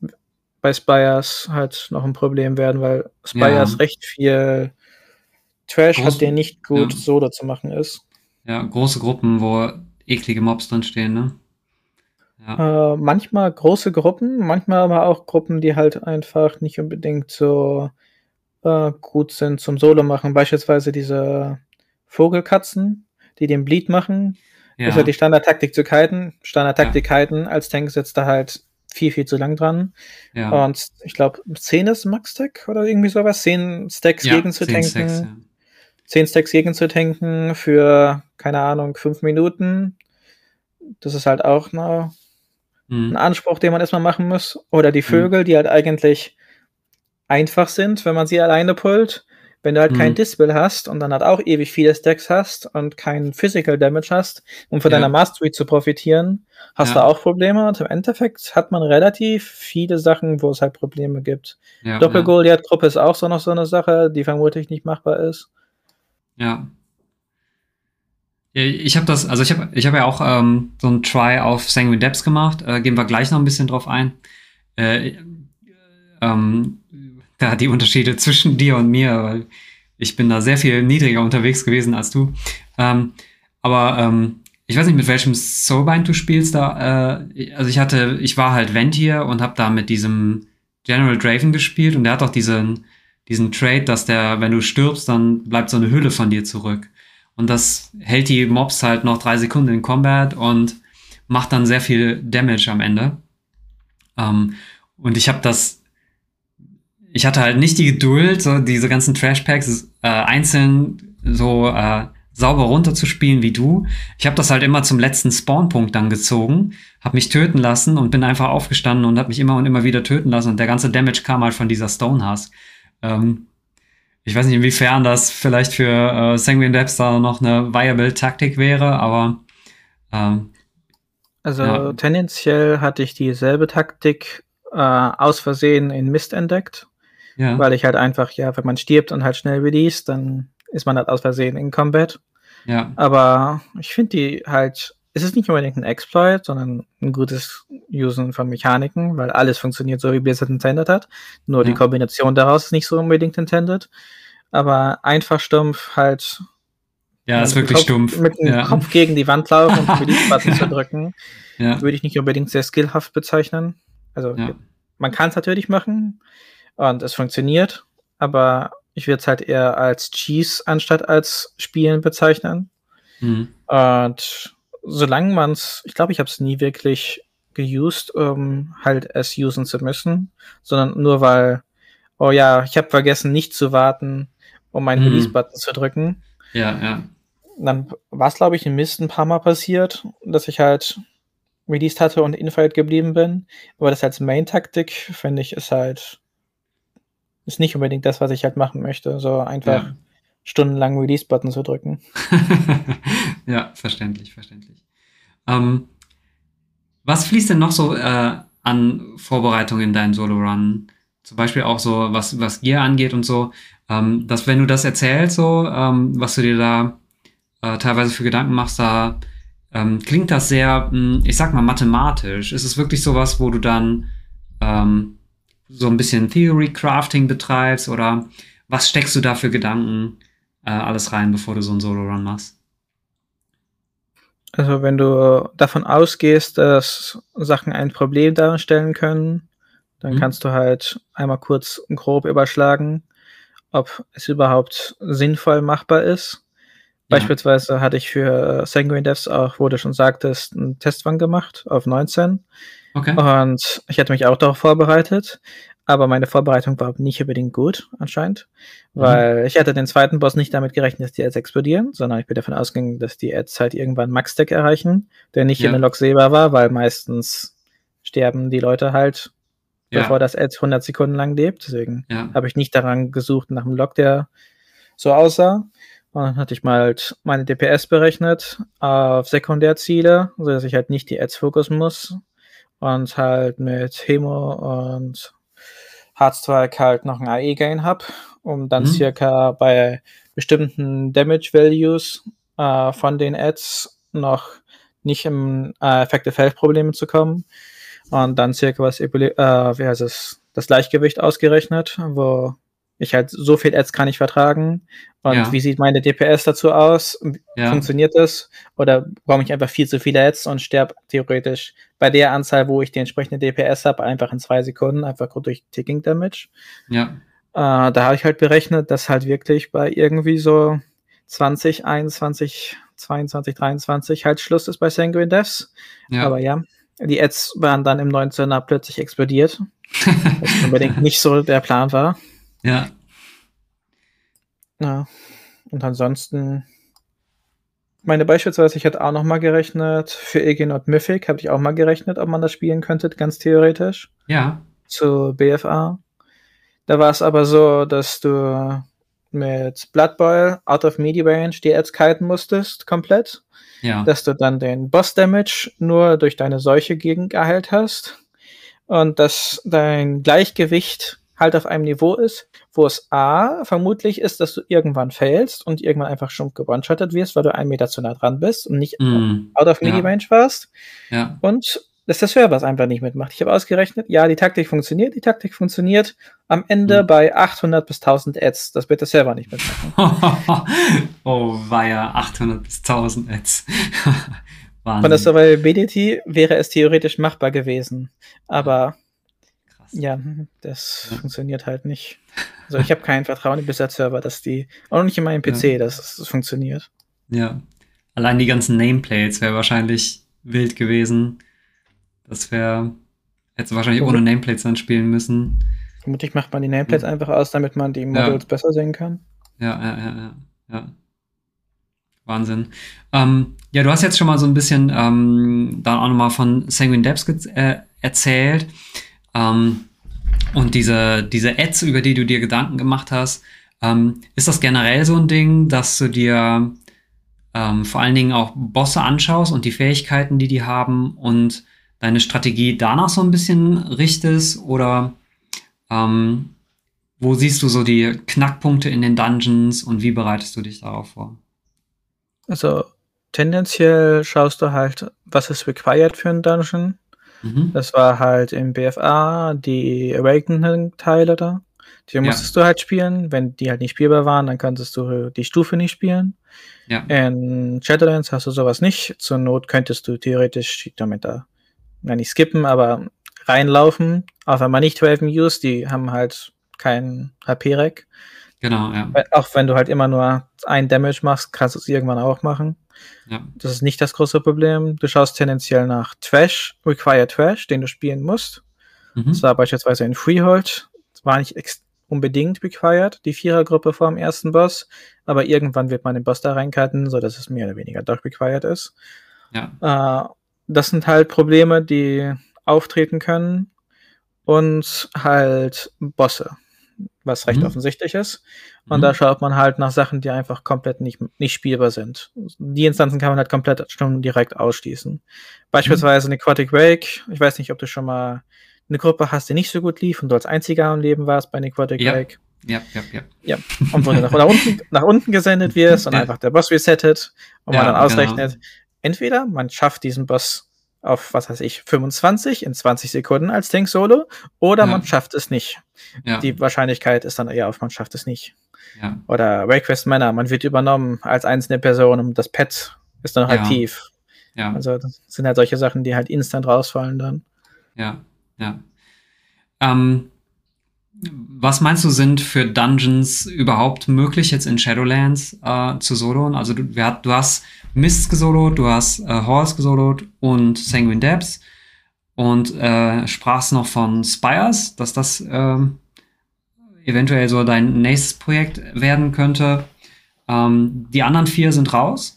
bei Spires halt noch ein Problem werden, weil Spires ja. recht viel Trash Groß, hat, der nicht gut ja. solo zu machen ist. Ja, große Gruppen, wo eklige Mobs drin stehen, ne? Ja. Äh, manchmal große Gruppen, manchmal aber auch Gruppen, die halt einfach nicht unbedingt so äh, gut sind zum Solo machen. Beispielsweise diese Vogelkatzen, die den Bleed machen. Ja. ist ja die Standardtaktik zu kiten. Standardtaktik ja. kiten. Als Tank sitzt da halt viel, viel zu lang dran. Ja. Und ich glaube, 10 ist Max-Stack oder irgendwie sowas. 10 Stacks ja, gegen zu tanken. Stacks, ja. 10 Stacks gegen zu tanken für, keine Ahnung, 5 Minuten. Das ist halt auch eine, mhm. ein Anspruch, den man erstmal machen muss. Oder die mhm. Vögel, mhm. die halt eigentlich einfach sind, wenn man sie alleine pullt. Wenn du halt mhm. kein Dispel hast und dann halt auch ewig viele Stacks hast und kein Physical Damage hast, um von ja. deiner Mastery zu profitieren, hast ja. du auch Probleme. Und im Endeffekt hat man relativ viele Sachen, wo es halt Probleme gibt. Ja, Doppel-Goliath-Gruppe ist auch so noch so eine Sache, die vermutlich nicht machbar ist. Ja. Ich habe das, also ich habe ich hab ja auch ähm, so ein Try auf Sanguine Depths gemacht. Äh, gehen wir gleich noch ein bisschen drauf ein. Äh, ähm, da die Unterschiede zwischen dir und mir, weil ich bin da sehr viel niedriger unterwegs gewesen als du. Ähm, aber ähm, ich weiß nicht, mit welchem Soulbind du spielst da. Äh, also ich hatte, ich war halt Ventier und habe da mit diesem General Draven gespielt und der hat auch diesen diesen Trade, dass der, wenn du stirbst, dann bleibt so eine Hülle von dir zurück. Und das hält die Mobs halt noch drei Sekunden in Combat und macht dann sehr viel Damage am Ende. Ähm, und ich habe das, ich hatte halt nicht die Geduld, so diese ganzen Trash-Packs äh, einzeln so äh, sauber runterzuspielen wie du. Ich habe das halt immer zum letzten Spawnpunkt dann gezogen, habe mich töten lassen und bin einfach aufgestanden und habe mich immer und immer wieder töten lassen und der ganze Damage kam halt von dieser Stonehusk. Ähm, ich weiß nicht, inwiefern das vielleicht für äh, Sanguine da noch eine viable Taktik wäre, aber ähm, also ja. tendenziell hatte ich dieselbe Taktik äh, aus Versehen in Mist entdeckt. Ja. Weil ich halt einfach, ja, wenn man stirbt und halt schnell release, dann ist man halt aus Versehen in Combat. Ja. Aber ich finde die halt, es ist nicht unbedingt ein Exploit, sondern ein gutes Usen von Mechaniken, weil alles funktioniert so, wie Blizzard intended hat. Nur ja. die Kombination daraus ist nicht so unbedingt intended. Aber einfach stumpf halt. Ja, ist wirklich Kopf, stumpf. Mit dem ja. Kopf gegen die Wand laufen und [laughs] Release-Button zu drücken, würde ich nicht unbedingt sehr skillhaft bezeichnen. Also, man kann es natürlich machen und es funktioniert, aber ich würde es halt eher als Cheese anstatt als Spielen bezeichnen. Mhm. Und solange man es, ich glaube, ich habe es nie wirklich geused, um halt es usen zu müssen, sondern nur weil, oh ja, ich habe vergessen, nicht zu warten, um meinen mhm. Release-Button zu drücken. Ja, ja. Dann war es, glaube ich, im Mist ein paar Mal passiert, dass ich halt released hatte und infight geblieben bin. Aber das als Main-Taktik, finde ich, ist halt ist nicht unbedingt das, was ich halt machen möchte. So einfach ja. stundenlang Release-Button zu drücken. [laughs] ja, verständlich, verständlich. Ähm, was fließt denn noch so äh, an Vorbereitungen in deinen Solo-Run? Zum Beispiel auch so, was, was Gear angeht und so. Ähm, dass, wenn du das erzählst, so, ähm, was du dir da äh, teilweise für Gedanken machst, da ähm, klingt das sehr, mh, hm, ich sag mal, mathematisch. Ist es wirklich sowas, wo du dann ähm, so ein bisschen Theory Crafting betreibst oder was steckst du da für Gedanken äh, alles rein, bevor du so einen Solo-Run machst? Also wenn du davon ausgehst, dass Sachen ein Problem darstellen können, dann mhm. kannst du halt einmal kurz grob überschlagen, ob es überhaupt sinnvoll machbar ist. Ja. Beispielsweise hatte ich für Sanguine Devs auch, wo du schon sagtest, einen Testfang gemacht auf 19. Okay. Und ich hatte mich auch darauf vorbereitet, aber meine Vorbereitung war nicht unbedingt gut, anscheinend, mhm. weil ich hatte den zweiten Boss nicht damit gerechnet, dass die Ads explodieren, sondern ich bin davon ausgegangen, dass die Ads halt irgendwann Max-Deck erreichen, der nicht ja. in der Log sehbar war, weil meistens sterben die Leute halt, ja. bevor das Ad 100 Sekunden lang lebt. Deswegen ja. habe ich nicht daran gesucht nach einem Log, der so aussah. Und dann hatte ich mal halt meine DPS berechnet auf Sekundärziele, sodass ich halt nicht die Ads fokussen muss und halt mit Hemo und Heartstrike halt noch ein AE-Gain habe, um dann mhm. circa bei bestimmten Damage Values äh, von den Ads noch nicht im äh, Effective Health Probleme zu kommen. Und dann circa was, äh, wie heißt es, das Gleichgewicht ausgerechnet, wo ich halt so viel Ads kann ich vertragen. Und ja. wie sieht meine DPS dazu aus? Ja. Funktioniert das? Oder bekomme ich einfach viel zu viele Ads und sterbe theoretisch bei der Anzahl, wo ich die entsprechende DPS habe, einfach in zwei Sekunden, einfach durch Ticking Damage. Ja. Äh, da habe ich halt berechnet, dass halt wirklich bei irgendwie so 20, 21, 22, 23 halt Schluss ist bei Sanguine Deaths. Ja. Aber ja, die Ads waren dann im 19er plötzlich explodiert. was unbedingt [laughs] nicht so der Plan war. Ja. Ja. Und ansonsten, meine beispielsweise, ich hätte auch noch mal gerechnet, für Egenot Mythic habe ich auch mal gerechnet, ob man das spielen könnte, ganz theoretisch. Ja. Zu BFA. Da war es aber so, dass du mit Blood Boil out of Media Range die Ads kiten musstest, komplett. Ja. Dass du dann den Boss Damage nur durch deine Seuche gegen hast. Und dass dein Gleichgewicht halt auf einem Niveau ist, wo es A, vermutlich ist, dass du irgendwann fällst und irgendwann einfach stumpf gebonschattet wirst, weil du einen Meter zu nah dran bist und nicht mm, out of midi range ja. warst. Ja. Und dass der Server es einfach nicht mitmacht. Ich habe ausgerechnet, ja, die Taktik funktioniert, die Taktik funktioniert am Ende mm. bei 800 bis 1000 Ads. Das wird der Server nicht mitmachen. [laughs] oh, war ja 800 bis 1000 Ads. [laughs] Von der Survivability wäre es theoretisch machbar gewesen. Aber ja, das ja. funktioniert halt nicht. Also ich habe kein Vertrauen in Blizzard-Server, dass die, auch nicht in meinem PC, ja. dass es funktioniert. Ja. Allein die ganzen Nameplates wäre wahrscheinlich wild gewesen. Das wäre, hätte wahrscheinlich ohne Nameplates dann spielen müssen. Vermutlich macht man die Nameplates Hm. einfach aus, damit man die Modules besser sehen kann. Ja, ja, ja, ja, ja. Wahnsinn. Ähm, ja, du hast jetzt schon mal so ein bisschen ähm, dann auch nochmal von Sanguine Depths ge- äh, erzählt. Ähm, und diese, diese Ads, über die du dir Gedanken gemacht hast, ähm, ist das generell so ein Ding, dass du dir ähm, vor allen Dingen auch Bosse anschaust und die Fähigkeiten, die die haben und deine Strategie danach so ein bisschen richtest? Oder ähm, wo siehst du so die Knackpunkte in den Dungeons und wie bereitest du dich darauf vor? Also tendenziell schaust du halt, was ist required für einen Dungeon. Mhm. Das war halt im BFA die Awakening-Teile da. Die Ja. musstest du halt spielen. Wenn die halt nicht spielbar waren, dann konntest du die Stufe nicht spielen. Ja. In Shadowlands hast du sowas nicht. Zur Not könntest du theoretisch damit da, na nicht skippen, aber reinlaufen. Auch wenn man nicht Raven used, die haben halt kein HP-Rack. Genau, ja. Auch wenn du halt immer nur ein Damage machst, kannst du es irgendwann auch machen. ja. Das ist nicht das große Problem. Du schaust tendenziell nach Trash, Require Trash, den du spielen musst. Mhm. Das war beispielsweise in Freehold. Das war nicht unbedingt required, die Vierergruppe vor dem ersten Boss. Aber irgendwann wird man den Boss da reincutten, sodass es mehr oder weniger doch required ist. Ja. Äh, das sind halt Probleme, die auftreten können. Und halt Bosse, was recht Mhm. offensichtlich ist. Und Mhm. da schaut man halt nach Sachen, die einfach komplett nicht, nicht spielbar sind. Die Instanzen kann man halt komplett schon direkt ausschließen. Beispielsweise eine Aquatic Wake. Ich weiß nicht, ob du schon mal eine Gruppe hast, die nicht so gut lief und du als einziger am Leben warst bei Aquatic Ja. Wake. Ja, ja, ja. Und wo du nach, nach, unten, [laughs] nach unten gesendet wirst und Ja. einfach der Boss resettet und man Ja, dann ausrechnet, genau. entweder man schafft diesen Boss auf, was weiß ich, 25 in 20 Sekunden als Tank Solo oder Ja. man schafft es nicht. Ja, Die Wahrscheinlichkeit ist dann eher auf, man schafft es nicht. ja, Oder Request Manor, man wird übernommen als einzelne Person und das Pet ist dann noch Ja. aktiv. ja, Also das sind halt solche Sachen, die halt instant rausfallen dann. ja, ja. Ähm, was meinst du, sind für Dungeons überhaupt möglich jetzt in Shadowlands äh, zu soloen? Also du, hat, du hast Mist gesolot, du hast äh, Horse gesolot und Sanguine Depths und äh, sprachst noch von Spires, dass das ähm, eventuell so dein nächstes Projekt werden könnte. Ähm, die anderen vier sind raus.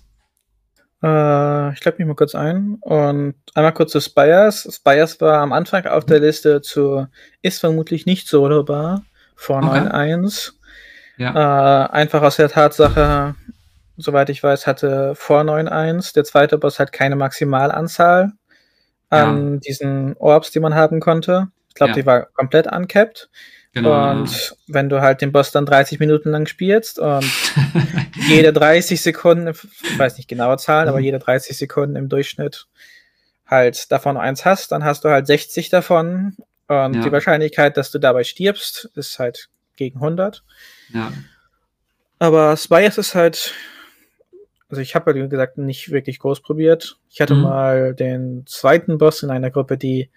Äh, ich logge mich mal kurz ein und einmal kurz zu Spires. Spires war am Anfang auf der Liste zu ist vermutlich nicht solobar vor Okay. 9.1. Ja, Äh, einfach aus der Tatsache, soweit ich weiß, hatte vor 9.1 der zweite Boss halt keine Maximalanzahl an diesen Orbs, die man haben konnte. Ich glaube, Ja. die war komplett uncapped. Genau. Und wenn du halt den Boss dann 30 Minuten lang spielst und [laughs] jede 30 Sekunden, ich weiß nicht genaue Zahlen, aber Mhm. jede 30 Sekunden im Durchschnitt halt davon eins hast, dann hast du halt 60 davon. Und Ja. die Wahrscheinlichkeit, dass du dabei stirbst, ist halt gegen 100. ja, Aber Spires ist halt, also ich habe ja wie gesagt nicht wirklich groß probiert. Ich hatte Mhm. mal den zweiten Boss in einer Gruppe, die,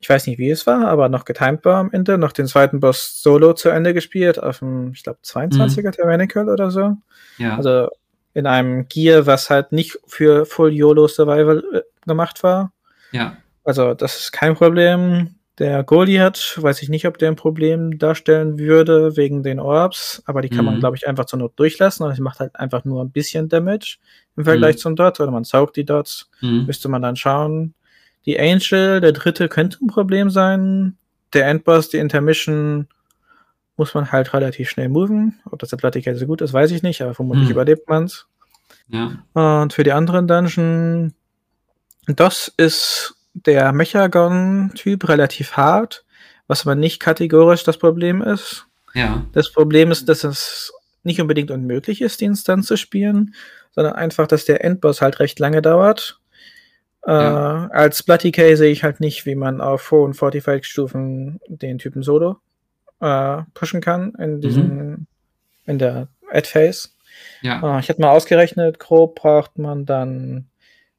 ich weiß nicht wie es war, aber noch getimed war am Ende, noch den zweiten Boss solo zu Ende gespielt, auf dem, ich glaube, 22er Tyrannical oder so. ja, Also in einem Gear, was halt nicht für Full YOLO Survival äh, gemacht war. ja, Also das ist kein Problem. Der Goliath, weiß ich nicht, ob der ein Problem darstellen würde wegen den Orbs, aber die kann man, Mhm. glaube ich, einfach zur Not durchlassen und es macht halt einfach nur ein bisschen Damage im Vergleich Mhm. zum Dot oder man saugt die Dots, mhm. müsste man dann schauen. Die Angel, der dritte, könnte ein Problem sein. Der Endboss, die Intermission, muss man halt relativ schnell moven. Ob das der Plattigkeit so gut ist, weiß ich nicht, aber vermutlich Mhm. überlebt man's. ja, Und für die anderen Dungeon, das ist der Mechagon-Typ relativ hart, was aber nicht kategorisch das Problem ist. ja, Das Problem ist, dass es nicht unbedingt unmöglich ist, die Instanz zu spielen, sondern einfach, dass der Endboss halt recht lange dauert. Ja. Äh, als Bloody K sehe ich halt nicht, wie man auf hohen Fortified-Stufen den Typen Solo äh, pushen kann in diesem, in der Ad-Phase. ja, Äh, ich hätte mal ausgerechnet, grob braucht man dann,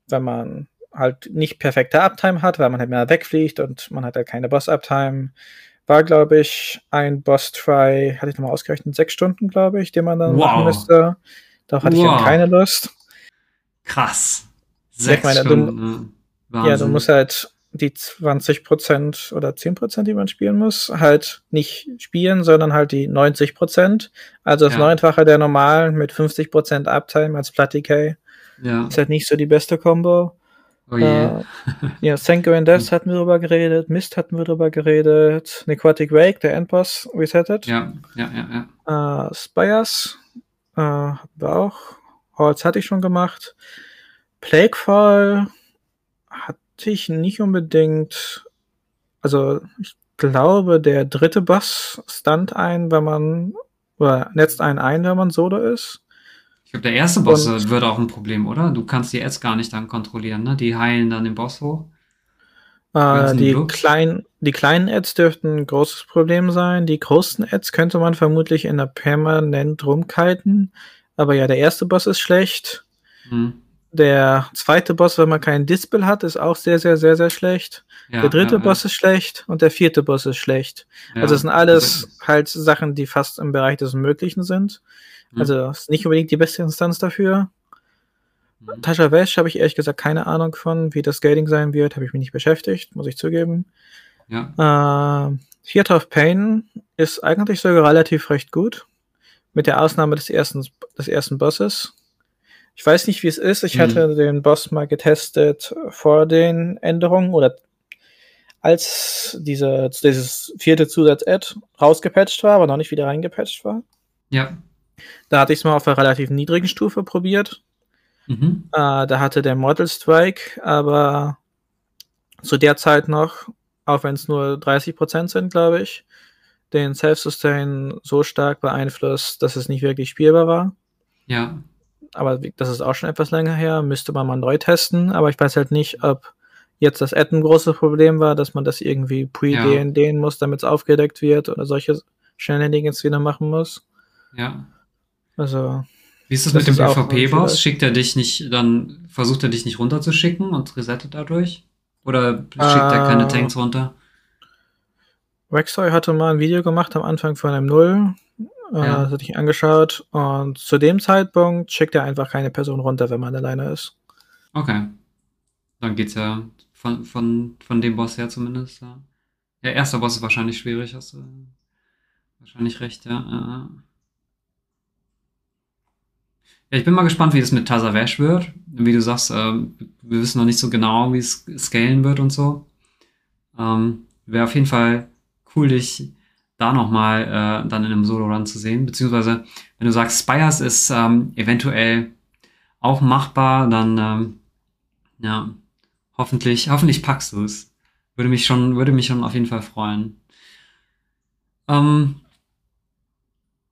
wenn man halt nicht perfekte Uptime hat, weil man halt mehr wegfliegt und man hat halt keine Boss-Uptime, war, glaube ich, ein Boss-Try, hatte ich nochmal ausgerechnet, sechs Stunden, glaube ich, den man dann Wow. machen müsste. Darauf hatte ich Wow. dann keine Lust. krass. Ich Sechs meine, du- Stunden. ne? Ja, du musst halt die 20% oder 10%, die man spielen muss, halt nicht spielen, sondern halt die 90%. Also das Ja. Neunfache der normalen mit 50% Uptime als Platicay. Ja. Ist halt nicht so die beste Combo. Oh je. Äh, [laughs] ja, Sanguine Deaths hatten wir drüber geredet, Mist hatten wir drüber geredet, Necrotic Wake, der Endboss resettet. Ja, ja, ja, ja. Äh, Spires äh, hatten wir auch. Halls hatte ich schon gemacht. Plaguefall hatte ich nicht unbedingt. Also, ich glaube, der dritte Boss stand ein, wenn man. Oder netzt einen ein, wenn man Solo ist. Ich glaube, der erste Boss Und- wird auch ein Problem, oder? Du kannst die Ads gar nicht dann kontrollieren, ne? Die heilen dann den Boss hoch. Äh, die, kleinen, die kleinen Ads dürften ein großes Problem sein. Die großen Ads könnte man vermutlich in der permanent rumkiten. Aber ja, der erste Boss ist schlecht. Hm. Der zweite Boss, wenn man keinen Dispel hat, ist auch sehr, sehr, sehr, sehr schlecht. Ja, der dritte ja, Boss ist schlecht und der vierte Boss ist schlecht. Also das sind alles halt Sachen, die fast im Bereich des Möglichen sind. Hm. Also das ist nicht unbedingt die beste Instanz dafür. Hm. Tasha Wesh habe ich ehrlich gesagt keine Ahnung von, wie das Scaling sein wird. Habe ich mich nicht beschäftigt, muss ich zugeben. Ja, Äh, Theater of Pain ist eigentlich sogar relativ recht gut. Mit der Ausnahme des ersten, des ersten Bosses. Ich weiß nicht, wie es ist. Ich Mhm. hatte den Boss mal getestet vor den Änderungen oder als diese, dieses vierte Zusatz-Ad rausgepatcht war, aber noch nicht wieder reingepatcht war. ja. Da hatte ich es mal auf einer relativ niedrigen Stufe probiert. Mhm. Äh, da hatte der Mortal Strike, aber zu der Zeit noch, auch wenn es nur 30% sind, glaube ich, den Self-Sustain so stark beeinflusst, dass es nicht wirklich spielbar war. Ja, Aber das ist auch schon etwas länger her, müsste man mal neu testen, aber ich weiß halt nicht, ob jetzt das Ad ein großes Problem war, dass man das irgendwie pre-DNDen muss, damit es aufgedeckt wird oder solche Shenanigans wieder machen muss. ja. Also, Wie ist das, Das mit dem PvP-Boss? Schickt er dich nicht, dann versucht er dich nicht runterzuschicken und resettet dadurch? Oder schickt er keine Äh, Tanks runter? Rexoy hatte mal ein Video gemacht am Anfang von einem Null. Ja. Das hatte ich angeschaut. Und zu dem Zeitpunkt schickt er einfach keine Person runter, wenn man alleine ist. Okay. Dann geht's ja von, von, von dem Boss her zumindest. Ja. ja, erster Boss ist wahrscheinlich schwierig, hast du wahrscheinlich recht, ja. ja. ich bin mal gespannt, wie das mit Tazavesh wird. Wie du sagst, ähm, wir wissen noch nicht so genau, wie es scalen wird und so. Ähm, Wäre auf jeden Fall cool, dich da nochmal äh, dann in einem Solo-Run zu sehen. Beziehungsweise, wenn du sagst, Spires ist ähm, eventuell auch machbar, dann ähm, ja, hoffentlich, hoffentlich packst du es. Würde mich schon, würde mich schon auf jeden Fall freuen. Ähm,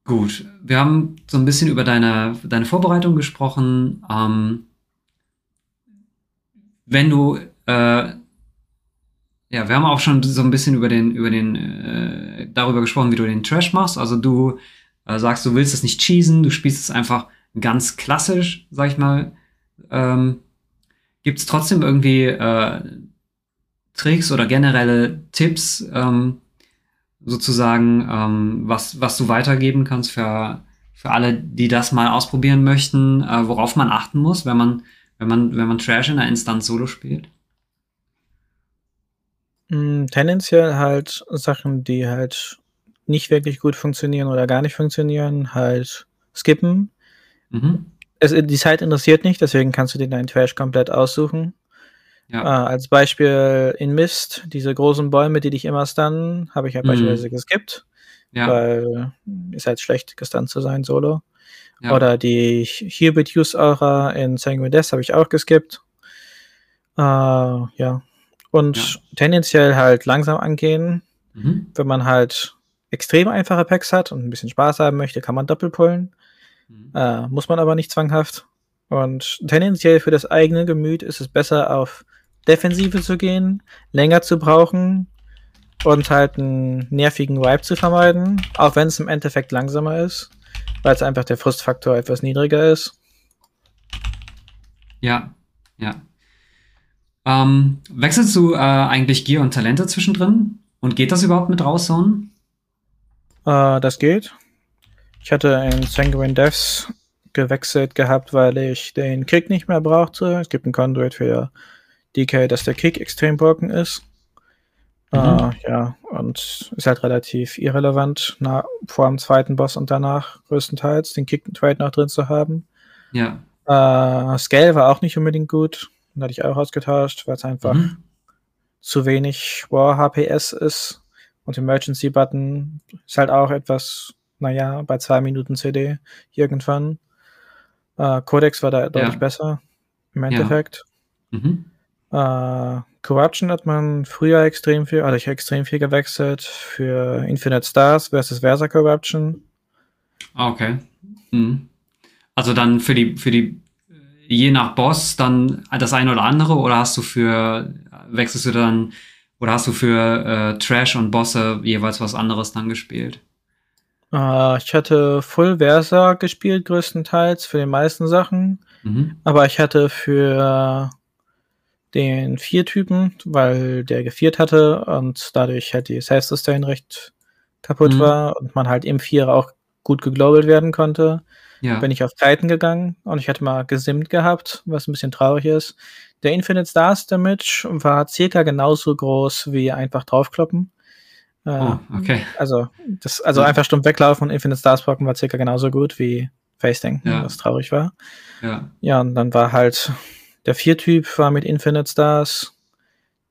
gut, wir haben so ein bisschen über deine, deine Vorbereitung gesprochen. Ähm, wenn du, äh, ja, wir haben auch schon so ein bisschen über den, über den, äh, darüber gesprochen, wie du den Trash machst. Also du äh, sagst, du willst es nicht cheesen, du spielst es einfach ganz klassisch, sag ich mal. Ähm, Gibt es trotzdem irgendwie äh, Tricks oder generelle Tipps, ähm, sozusagen, ähm, was, was du weitergeben kannst für, für alle, die das mal ausprobieren möchten, äh, worauf man achten muss, wenn man, wenn man, wenn man Trash in der Instanz Solo spielt? Mm, Tendenziell halt Sachen, die halt nicht wirklich gut funktionieren oder gar nicht funktionieren, halt skippen. Mhm. Es, die Zeit interessiert nicht, deswegen kannst du dir deinen Trash komplett aussuchen. Ja. Äh, als Beispiel in Mist, diese großen Bäume, die dich immer stunnen, habe ich halt Mhm. beispielsweise geskippt, ja. weil ist halt schlecht gestunt zu sein, solo. ja. Oder die Hubert Use Aura in Sanguine Death habe ich auch geskippt. Äh, ja. Und Ja. tendenziell halt langsam angehen. Mhm. Wenn man halt extrem einfache Packs hat und ein bisschen Spaß haben möchte, kann man doppelpullen. Mhm. Äh, muss man aber nicht zwanghaft. Und tendenziell für das eigene Gemüt ist es besser, auf Defensive zu gehen, länger zu brauchen und halt einen nervigen Vibe zu vermeiden, auch wenn es im Endeffekt langsamer ist, weil es einfach der Frustfaktor etwas niedriger ist. Ja, ja. Ähm, wechselst du äh, eigentlich Gier und Talente zwischendrin? Und geht das überhaupt mit raushauen? Äh, das geht. Ich hatte in Sanguine Deaths gewechselt gehabt, weil ich den Kick nicht mehr brauchte. Es gibt einen Conduit für DK, dass der Kick extrem broken ist. Mhm. Uh, ja, und ist halt relativ irrelevant, na, vor dem zweiten Boss und danach größtenteils den Kick-Trade noch drin zu haben. Ja. Uh, Scale war auch nicht unbedingt gut. Den hatte ich auch ausgetauscht, weil es einfach mhm. zu wenig War HPS ist. Und Emergency Button ist halt auch etwas, naja, bei zwei Minuten CD irgendwann. Uh, Codex war da deutlich ja. besser im Endeffekt. Ja. Mhm. Uh, Corruption hat man früher extrem viel, also ich extrem viel gewechselt für Infinite Stars versus Versa Corruption. Ah, okay. Mhm. Also dann für die, für die, je nach Boss dann das eine oder andere oder hast du für, wechselst du dann, oder hast du für äh, Trash und Bosse jeweils was anderes dann gespielt? Uh, ich hatte Full Versa gespielt, größtenteils, für die meisten Sachen. Mhm. Aber ich hatte für den Vier-Typen, weil der geviert hatte und dadurch halt die Self-Sustain recht kaputt mhm. war und man halt im Vierer auch gut geglobalt werden konnte. Ja. Bin ich auf Titan gegangen und ich hatte mal gesimmt gehabt, was ein bisschen traurig ist. Der Infinite Stars Damage war circa genauso groß wie einfach draufkloppen. Äh, oh, okay. Also, das, also ja. einfach stumpf weglaufen und Infinite Stars blocken war circa genauso gut wie Face Denken, ja. was traurig war. Ja. Ja, und dann war halt der Vier-Typ war mit Infinite Stars.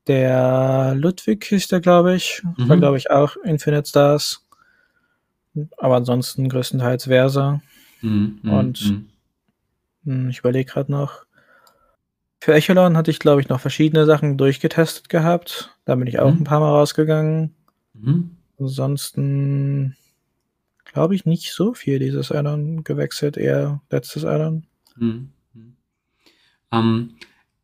Der Ludwig ist der, glaube ich. Mhm. War, glaube ich, auch Infinite Stars. Aber ansonsten größtenteils Versa. Mhm. mhm Und mhm. Hm, ich überlege gerade noch. Für Echelon hatte ich, glaube ich, noch verschiedene Sachen durchgetestet gehabt. Da bin ich auch mhm. ein paar Mal rausgegangen. Mhm. Ansonsten glaube ich nicht so viel dieses Addon gewechselt, eher letztes Addon. Mhm. Ähm,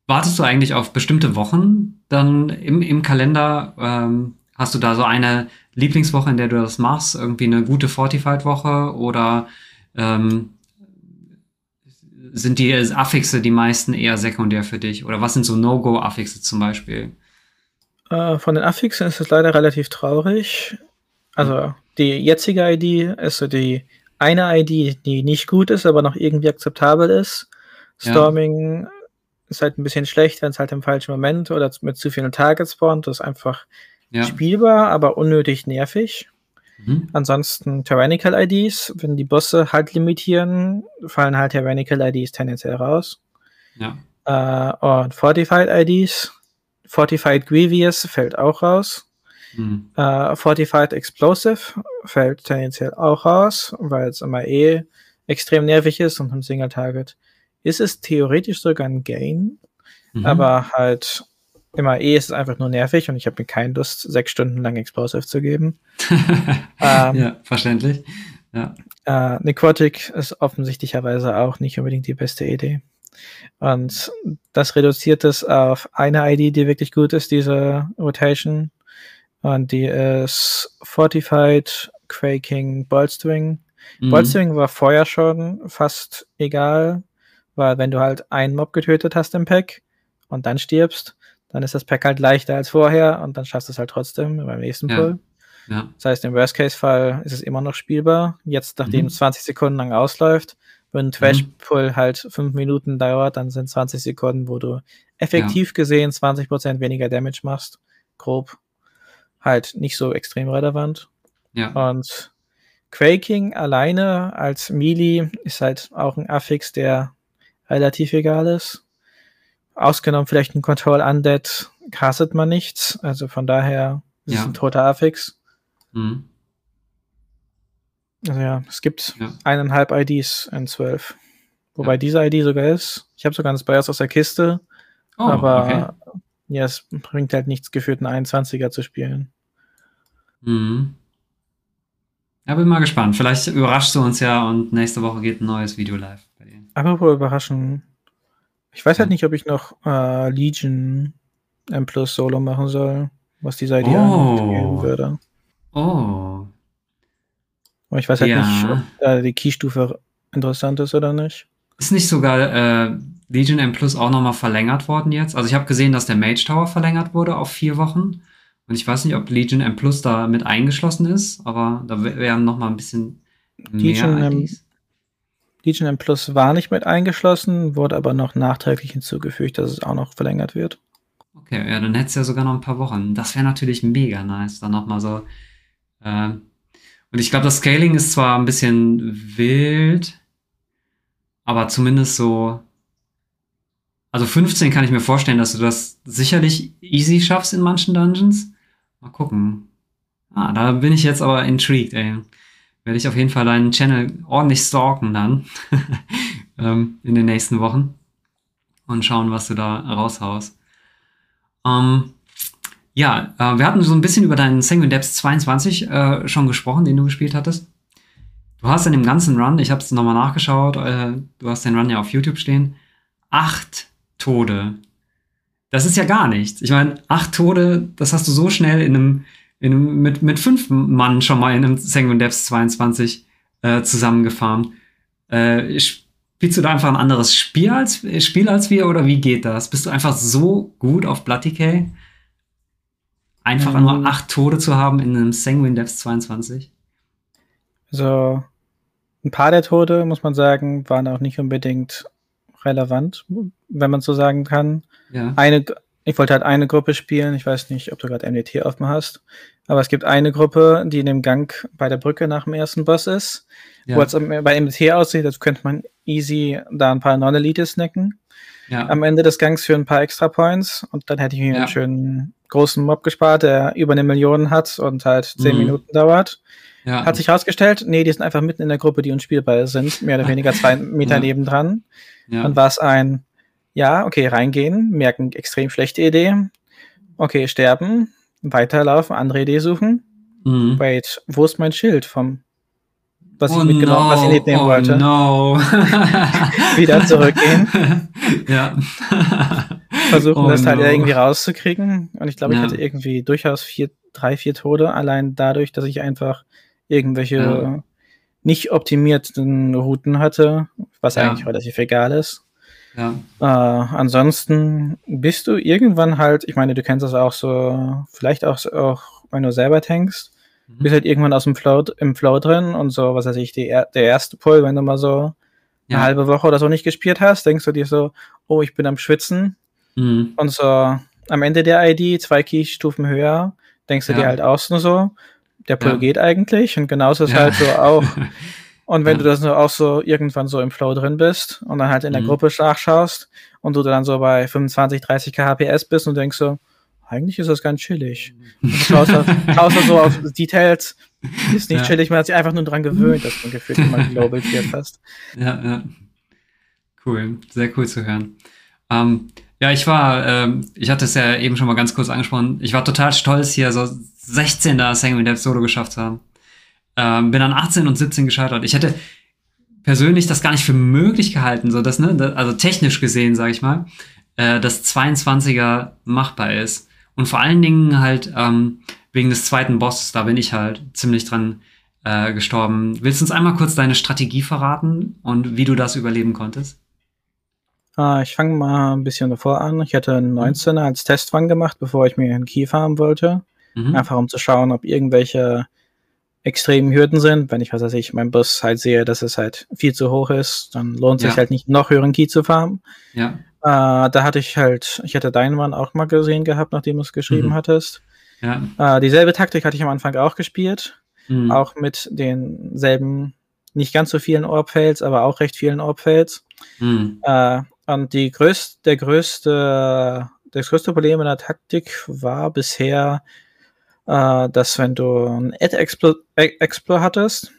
wartest du eigentlich auf bestimmte Wochen dann im, im Kalender? Ähm, hast du da so eine Lieblingswoche, in der du das machst? Irgendwie eine gute Fortified-Woche oder ähm, sind die Affixe die meisten eher sekundär für dich? Oder was sind so No-Go-Affixe zum Beispiel? Äh, von den Affixen ist es leider relativ traurig. Also die jetzige ID ist so die eine ID, die nicht gut ist, aber noch irgendwie akzeptabel ist. Storming ja. ist halt ein bisschen schlecht, wenn es halt im falschen Moment oder mit zu vielen Targets spawnt. Das ist einfach ja. spielbar, aber unnötig nervig. Mhm. Ansonsten Tyrannical IDs, wenn die Bosse halt limitieren, fallen halt Tyrannical IDs tendenziell raus. Ja. Äh, und Fortified IDs, Fortified Grievous fällt auch raus. Mhm. Uh, Fortified Explosive fällt tendenziell auch raus, weil es immer eh extrem nervig ist und im Single Target ist es theoretisch sogar ein Gain, mhm. aber halt immer eh ist es einfach nur nervig und ich habe mir keine Lust, sechs Stunden lang Explosive zu geben. [laughs] ähm, ja, verständlich. Ja. Äh, Necrotic ist offensichtlicherweise auch nicht unbedingt die beste Idee. Und das reduziert es auf eine ID, die wirklich gut ist, diese Rotation. Und die ist Fortified Quaking Bolstering. Mhm. Bolstering war vorher schon fast egal, weil wenn du halt einen Mob getötet hast im Pack und dann stirbst, dann ist das Pack halt leichter als vorher und dann schaffst du es halt trotzdem beim nächsten ja. Pull. Ja. Das heißt, im Worst-Case-Fall ist es immer noch spielbar. Jetzt, nachdem mhm. es 20 Sekunden lang ausläuft, wenn ein Trash-Pull mhm. halt 5 Minuten dauert, dann sind 20 Sekunden, wo du effektiv ja. gesehen 20% weniger Damage machst. Grob. Halt nicht so extrem relevant. Ja. Und Quaking alleine als Melee ist halt auch ein Affix, der relativ egal ist. Ausgenommen vielleicht ein Control Undead castet man nichts, also von daher ist ja. es ein toter Affix. Mhm. Also ja, es gibt ja. eineinhalb IDs in zwölf. Wobei ja. diese ID sogar ist. Ich habe sogar ein Bias aus der Kiste. Oh, aber okay. ja, es bringt halt nichts geführt, einen 21er zu spielen. Mhm. Ja, bin mal gespannt. Vielleicht überraschst du uns ja und nächste Woche geht ein neues Video live. Apropos überraschen. Ich weiß halt nicht, ob ich noch äh, Legion M Plus Solo machen soll, was diese Idee oh. würde. Oh. Aber ich weiß halt ja. nicht, ob äh, die Keystufe interessant ist oder nicht. Ist nicht sogar äh, Legion M Plus auch nochmal verlängert worden jetzt? Also ich habe gesehen, dass der Mage Tower verlängert wurde auf vier Wochen. Und ich weiß nicht, ob Legion M Plus da mit eingeschlossen ist, aber da wären nochmal ein bisschen Legion mehr IDs. Legion Plus war nicht mit eingeschlossen, wurde aber noch nachträglich hinzugefügt, dass es auch noch verlängert wird. Okay, ja, dann hättest du ja sogar noch ein paar Wochen. Das wäre natürlich mega nice. Dann nochmal so. Äh, und ich glaube, das Scaling ist zwar ein bisschen wild, aber zumindest so. Also 15 kann ich mir vorstellen, dass du das sicherlich easy schaffst in manchen Dungeons. Mal gucken. Ah, da bin ich jetzt aber intrigued, ey. Werde ich auf jeden Fall deinen Channel ordentlich stalken dann [laughs] ähm, in den nächsten Wochen und schauen, was du da raushaust. Ähm, ja, äh, wir hatten so ein bisschen über deinen Sanguine Depths 22 äh, schon gesprochen, den du gespielt hattest. Du hast in dem ganzen Run, ich habe es nochmal nachgeschaut, äh, du hast den Run ja auf YouTube stehen, acht Tode. Das ist ja gar nichts. Ich meine, acht Tode, das hast du so schnell in einem, in mit, mit fünf Mann schon mal in einem Sanguine Depths 22 äh, zusammengefarmt. Äh, spielst du da einfach ein anderes Spiel als, Spiel als wir oder wie geht das? Bist du einfach so gut auf Blood Decay? Einfach mhm. nur acht Tode zu haben in einem Sanguine Depths 22? Also, ein paar der Tode, muss man sagen, waren auch nicht unbedingt relevant, wenn man so sagen kann. Ja. Eine, ich wollte halt eine Gruppe spielen. Ich weiß nicht, ob du gerade MDT offen hast. Aber es gibt eine Gruppe, die in dem Gang bei der Brücke nach dem ersten Boss ist. Ja. Wo es bei MDT aussieht, als könnte man easy da ein paar Non-Elite snacken. Ja. Am Ende des Gangs für ein paar extra Points. Und dann hätte ich mir ja. einen schönen großen Mob gespart, der über eine Million hat und halt zehn mhm. Minuten dauert. Ja. Hat sich herausgestellt, nee, die sind einfach mitten in der Gruppe, die unspielbar sind, mehr oder weniger zwei [laughs] Meter nebendran. Dann war es ein, ja, okay, reingehen, merken, extrem schlechte Idee. Okay, sterben, weiterlaufen, andere Idee suchen. Mhm. Wait, wo ist mein Schild vom, was oh ich mitgenommen, no. was ich mitnehmen oh wollte? No. [laughs] [laughs] Wieder zurückgehen. ja. Versuchen, oh das halt no. irgendwie rauszukriegen. Und ich glaube, ja. ich hatte irgendwie durchaus vier, drei, vier Tode, allein dadurch, dass ich einfach irgendwelche ja. nicht optimierten Routen hatte, was ja. eigentlich relativ egal ist. Ja. Äh, ansonsten bist du irgendwann halt, ich meine, du kennst das auch so, vielleicht auch, auch wenn du selber tankst, mhm. bist halt irgendwann aus dem Flow, im Flow drin und so, was weiß ich, die, der erste Pull, wenn du mal so ja. eine halbe Woche oder so nicht gespielt hast, denkst du dir so, oh, ich bin am Schwitzen. Mhm. Und so am Ende der ID, zwei Keystufen höher, denkst du ja. dir halt auch nur so, der Pull ja. geht eigentlich und genauso ist halt so auch. [laughs] Und wenn ja. du das auch so irgendwann so im Flow drin bist und dann halt in der mhm. Gruppe nachschaust und du dann so bei 25, 30 kHPS bist und denkst so, eigentlich ist das ganz chillig. Und du schaust, schaust so auf [laughs] Details, ist nicht ja. chillig, man hat sich einfach nur dran gewöhnt, dass man gefühlt immer [laughs] Global wird fast. Ja, ja. Cool, sehr cool zu hören. Ähm, ja, ich war, ähm, ich hatte es ja eben schon mal ganz kurz angesprochen, ich war total stolz, hier so 16. Sanguine Depth Solo geschafft zu haben. Ähm, bin an 18 und 17 gescheitert. Ich hätte persönlich das gar nicht für möglich gehalten, so dass, ne, also technisch gesehen, sage ich mal, äh, dass 22er machbar ist. Und vor allen Dingen halt ähm, wegen des zweiten Bosses, da bin ich halt ziemlich dran äh, gestorben. Willst du uns einmal kurz deine Strategie verraten und wie du das überleben konntest? Uh, ich fange mal ein bisschen davor an. Ich hatte einen 19er als Testfang gemacht, bevor ich mir einen Key farmen wollte. Mhm. Einfach um zu schauen, ob irgendwelche extremen Hürden sind. Wenn ich, was weiß ich, mein Bus halt sehe, dass es halt viel zu hoch ist, dann lohnt es ja. sich halt nicht, noch höheren Key zu farmen. Ja. Äh, da hatte ich halt, ich hatte deinen Mann auch mal gesehen gehabt, nachdem du es geschrieben mhm. hattest. Ja. Äh, dieselbe Taktik hatte ich am Anfang auch gespielt. Mhm. Auch mit denselben, nicht ganz so vielen Orbfails, aber auch recht vielen Orbfails. Mhm. Äh, und die größte, der größte, das größte Problem in der Taktik war bisher, äh, dass wenn du ein Ad-Explo Explo hattest,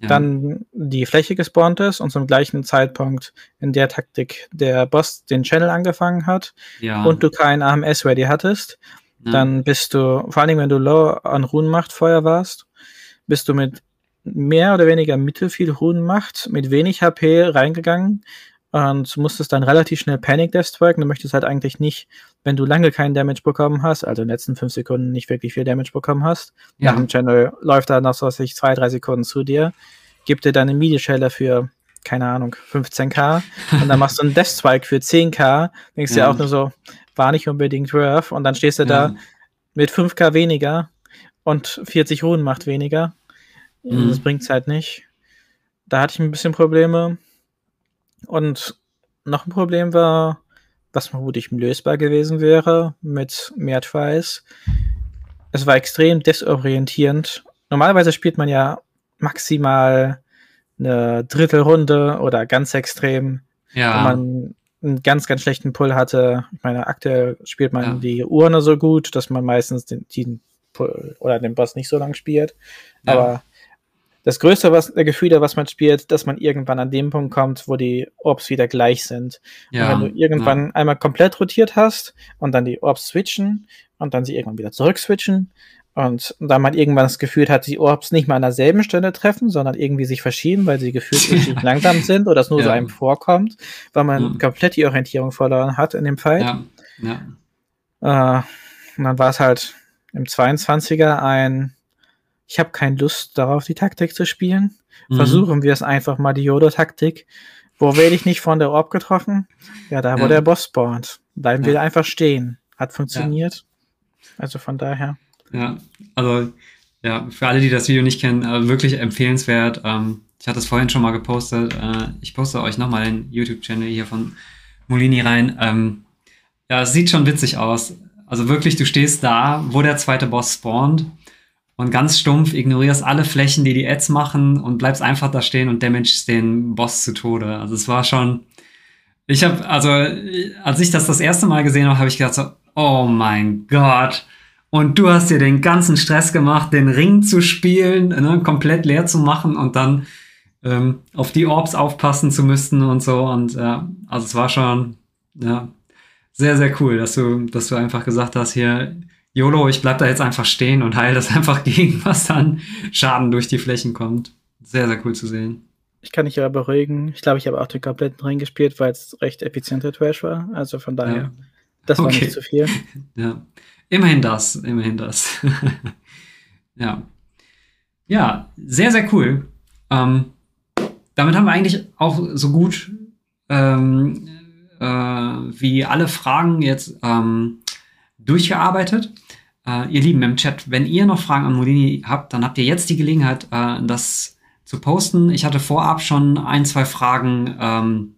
ja. dann die Fläche gespawnt ist und zum gleichen Zeitpunkt in der Taktik der Boss den Channel angefangen hat ja. und du kein AMS ready hattest, ja. dann bist du, vor allem wenn du low an Runenmacht vorher warst, bist du mit mehr oder weniger mittelfiel Runenmacht mit wenig HP reingegangen und musstest dann relativ schnell Panic Death worken. Du möchtest halt eigentlich nicht, wenn du lange keinen Damage bekommen hast, also in den letzten fünf Sekunden nicht wirklich viel Damage bekommen hast, ja. nach dem Channel läuft da noch so was ich zwei, drei Sekunden zu dir, gibt dir deine Media für, keine Ahnung, 15k [laughs] und dann machst du einen Death Spike für 10k, denkst ja. dir auch nur so, war nicht unbedingt worth und dann stehst du ja. da mit 5k weniger und 40 Runen macht weniger. Mhm. Das bringt's halt nicht. Da hatte ich ein bisschen Probleme. Und noch ein Problem war, was vermutlich lösbar gewesen wäre mit mehr Tries. Es war extrem desorientierend. Normalerweise spielt man ja maximal eine Drittelrunde oder ganz extrem, Ja, wenn man einen ganz, ganz schlechten Pull hatte. Ich meine, aktuell spielt man Ja. die Urne so gut, dass man meistens den, den Pull oder den Boss nicht so lang spielt. Ja. Aber das größte was, der Gefühle, was man spielt, dass man irgendwann an dem Punkt kommt, wo die Orbs wieder gleich sind. ja, Und wenn du irgendwann einmal komplett rotiert hast und dann die Orbs switchen und dann sie irgendwann wieder zurück switchen und dann man irgendwann das Gefühl hat, die Orbs nicht mal an derselben Stelle treffen, sondern irgendwie sich verschieben, weil sie gefühlt irgendwie [laughs] langsam sind oder es nur so Ja. einem vorkommt, weil man Ja. komplett die Orientierung verloren hat in dem Fight. ja, ja, Äh, und dann war es halt im 22er ein, ich habe keine Lust darauf, die Taktik zu spielen. Mhm. Versuchen wir es einfach mal, die Yoda-Taktik. Wo werde ich nicht von der Orb getroffen? Ja, da, wo Ja. der Boss spawnt. Bleiben wir Ja. einfach stehen. Hat funktioniert. Also von daher. Ja, also ja, für alle, die das Video nicht kennen, äh, wirklich empfehlenswert. Ähm, ich hatte es vorhin schon mal gepostet. Äh, ich poste euch nochmal den YouTube-Channel hier von Molini rein. Ähm, ja, es sieht schon witzig aus. Also wirklich, du stehst da, wo der zweite Boss spawnt und ganz stumpf ignorierst alle Flächen, die die Ads machen und bleibst einfach da stehen und damagest den Boss zu Tode. Also es war schon, ich habe, also als ich das das erste Mal gesehen habe, habe ich gedacht so, oh mein Gott. Und du hast dir den ganzen Stress gemacht, den Ring zu spielen, ne, komplett leer zu machen und dann ähm, auf die Orbs aufpassen zu müssen und so. Und ja, also es war schon ja, sehr, sehr cool, dass du, dass du einfach gesagt hast, hier, YOLO, ich bleib da jetzt einfach stehen und heil das [laughs] einfach gegen, was dann Schaden durch die Flächen kommt. Sehr, sehr cool zu sehen. Ich kann dich aber beruhigen. Ich glaube, ich habe auch den kompletten Ring gespielt, weil es recht effizienter Trash war. Also von daher, Ja. das war Okay. nicht zu viel. [laughs] Ja, immerhin das, immerhin das. [laughs] ja. Ja, sehr, sehr cool. Ähm, damit haben wir eigentlich auch so gut ähm, äh, wie alle Fragen jetzt ähm, durchgearbeitet. Äh, ihr Lieben im Chat, wenn ihr noch Fragen an Molini habt, dann habt ihr jetzt die Gelegenheit, äh, das zu posten. Ich hatte vorab schon ein, zwei Fragen ähm,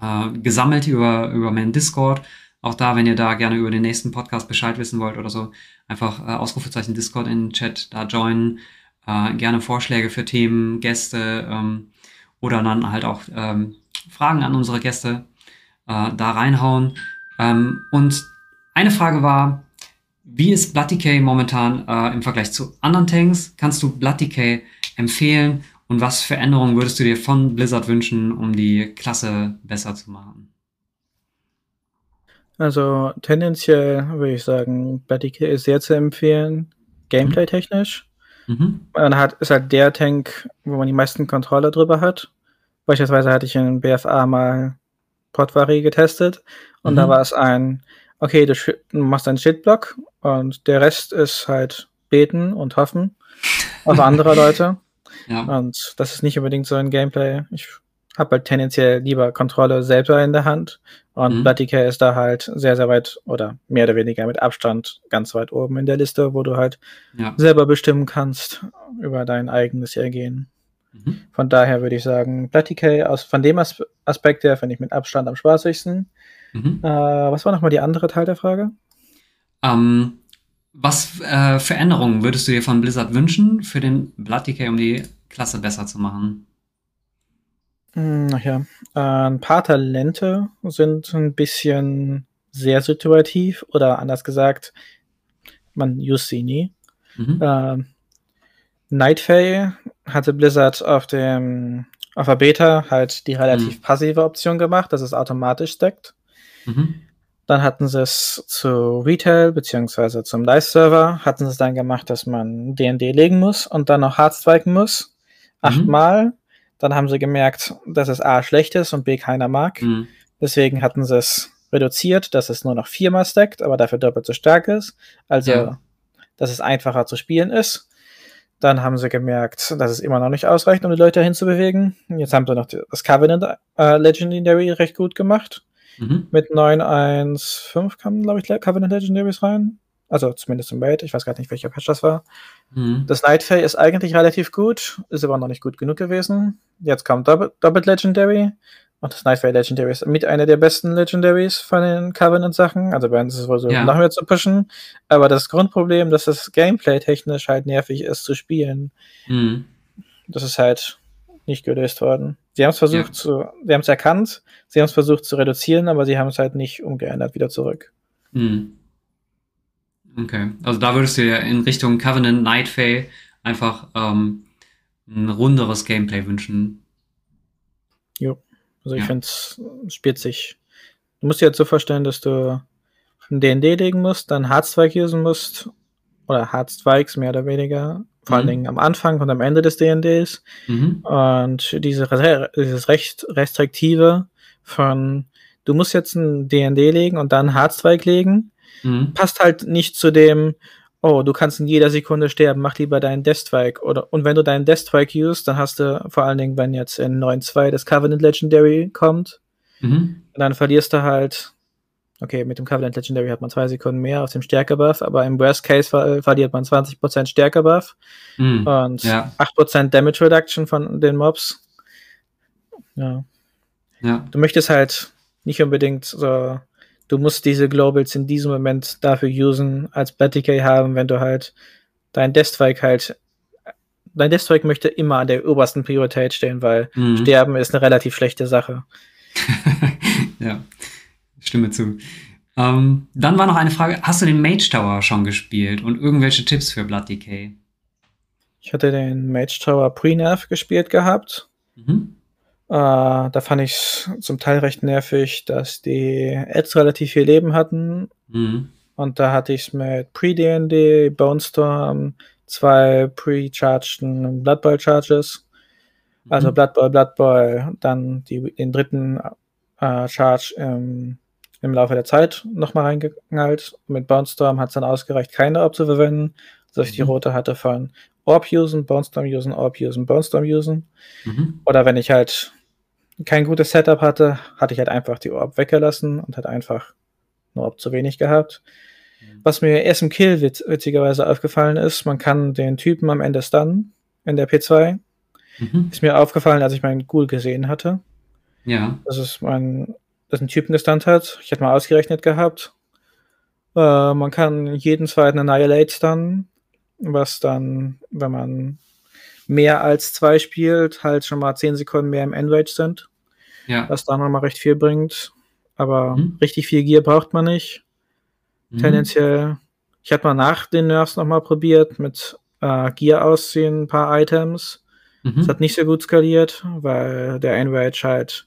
äh, gesammelt über, über meinen Discord. Auch da, wenn ihr da gerne über den nächsten Podcast Bescheid wissen wollt oder so, einfach äh, Ausrufezeichen Discord in den Chat da joinen. Äh, gerne Vorschläge für Themen, Gäste ähm, oder dann halt auch ähm, Fragen an unsere Gäste äh, da reinhauen. Ähm, und eine Frage war, wie ist Blood Decay momentan äh, im Vergleich zu anderen Tanks? Kannst du Blood Decay empfehlen und was für Änderungen würdest du dir von Blizzard wünschen, um die Klasse besser zu machen? Also tendenziell würde ich sagen, Bloody Kill ist sehr zu empfehlen, gameplay-technisch. Mhm. Man hat, ist halt der Tank, wo man die meisten Kontrolle drüber hat. Beispielsweise hatte ich in BFA mal Potvari getestet und Mhm. da war es ein, okay, du, machst einen Shitblock und der Rest ist halt beten und hoffen auf andere [laughs] Leute. Ja. Und das ist nicht unbedingt so ein Gameplay. Ich habe halt tendenziell lieber Kontrolle selber in der Hand. Und Mhm. Bloody Care ist da halt sehr, sehr weit oder mehr oder weniger mit Abstand ganz weit oben in der Liste, wo du halt ja. selber bestimmen kannst über dein eigenes Ergehen. Mhm. Von daher würde ich sagen, Bloody Care aus, von dem As Aspekt her finde ich mit Abstand am spaßigsten. Mhm. Äh, was war nochmal die andere Teil der Frage? Ähm, was äh, für Änderungen würdest du dir von Blizzard wünschen für den Blood Decay, um die Klasse besser zu machen? Hm, Ach ja, äh, ein paar Talente sind ein bisschen sehr situativ oder anders gesagt, man use sie nie. Mhm. Ähm, Nightfay hatte Blizzard auf dem auf der Beta halt die relativ Mhm. passive Option gemacht, dass es automatisch stackt. Mhm. Dann hatten sie es zu Retail beziehungsweise zum Live-Server, hatten sie es dann gemacht, dass man D&D legen muss und dann noch Hardstriken muss. Achtmal. Dann haben sie gemerkt, dass es A schlecht ist und B keiner mag. Mhm. Deswegen hatten sie es reduziert, dass es nur noch viermal stackt, aber dafür doppelt so stark ist. Also, Ja. dass es einfacher zu spielen ist. Dann haben sie gemerkt, dass es immer noch nicht ausreicht, um die Leute dahin zu bewegen. Jetzt haben sie noch das Covenant äh, Legendary recht gut gemacht. Mhm. Mit 9.1.5 kamen, glaube ich, Covenant Legendaries rein. Also zumindest im Raid. Ich weiß gar nicht, welcher Patch das war. Mhm. Das Nightfay ist eigentlich relativ gut, ist aber noch nicht gut genug gewesen. Jetzt kommt Double, Double Legendary Und das Nightfire Legendary ist mit einer der besten Legendaries von den Covenant-Sachen. Also werden sie es wohl so Ja. noch mehr zu pushen. Aber das Grundproblem, dass das Gameplay technisch halt nervig ist zu spielen, Mhm. das ist halt nicht gelöst worden. Sie haben es versucht Ja. zu, sie haben es erkannt, sie haben es versucht zu reduzieren, aber sie haben es halt nicht umgeändert wieder zurück. Mhm. Okay, also da würdest du ja in Richtung Covenant Night Fae einfach ähm, ein runderes Gameplay wünschen. Also ich Ja. finde es spielt sich. Du musst dir jetzt so vorstellen, dass du ein D&D legen musst, dann Hardzweig usen musst, oder Hardzweigs mehr oder weniger, vor allen Mhm. Dingen am Anfang und am Ende des D&Ds. Mhm. Und diese, dieses recht restriktive von, du musst jetzt ein D&D legen und dann Hardzweig legen, Mhm. passt halt nicht zu dem, oh, du kannst in jeder Sekunde sterben, mach lieber deinen Deathstrike. Oder, und wenn du deinen Deathstrike used, dann hast du, vor allen Dingen, wenn jetzt in 9.2 das Covenant Legendary kommt, Mhm. dann verlierst du halt, okay, mit dem Covenant Legendary hat man zwei Sekunden mehr auf dem Stärke-Buff, aber im Worst Case ver verliert man 20% Stärke-Buff Mhm. und Ja. 8% Damage Reduction von den Mobs. Ja. Ja. Du möchtest halt nicht unbedingt so, du musst diese Globals in diesem Moment dafür usen, als Decay haben, wenn du halt dein Deathstrike halt, dein Deathstrike möchte immer an der obersten Priorität stehen, weil Mhm. Sterben ist eine relativ schlechte Sache. [laughs] ja, stimme zu. Ähm, dann war noch eine Frage: Hast du den Mage Tower schon gespielt und irgendwelche Tipps für Blood Decay? Ich hatte den Mage Tower Pre-Nerf gespielt gehabt. Mhm. Äh, da fand ich es zum Teil recht nervig, dass die Ads relativ viel Leben hatten. Mhm. Und da hatte ich es mit Pre-DND, Bone Storm, zwei Pre-Chargeden Blood Bowl Charges. Also Mhm. Blood Bowl, Blood Bowl, dann die, den dritten äh, Charge im, im Laufe der Zeit nochmal reingeknallt. Mit Bone Storm hat es dann ausgereicht, keine Orb zu verwenden, sodass ich die Mhm. rote hatte von Orb usen, Bone Storm usen, Orb usen, Bone Storm usen. Mhm. Oder wenn ich halt kein gutes Setup hatte, hatte ich halt einfach die Orb weggelassen und hat einfach eine Orb zu wenig gehabt. Mhm. Was mir erst im Kill witz witzigerweise aufgefallen ist, man kann den Typen am Ende stunnen in der P2. Mhm. Ist mir aufgefallen, als ich meinen Ghoul gesehen hatte. Ja. dass es mein, dass ein Typen gestunt hat. Ich hätte mal ausgerechnet gehabt. Äh, man kann jeden zweiten Annihilate stunnen, was dann, wenn man mehr als zwei spielt, halt schon mal 10 Sekunden mehr im Enrage sind, Ja. was da nochmal recht viel bringt. Aber Mhm. richtig viel Gear braucht man nicht. Mhm. Tendenziell. Ich hatte mal nach den Nerfs nochmal probiert mit äh, Gear ausziehen, ein paar Items. Mhm. Das hat nicht so gut skaliert, weil der Enrage halt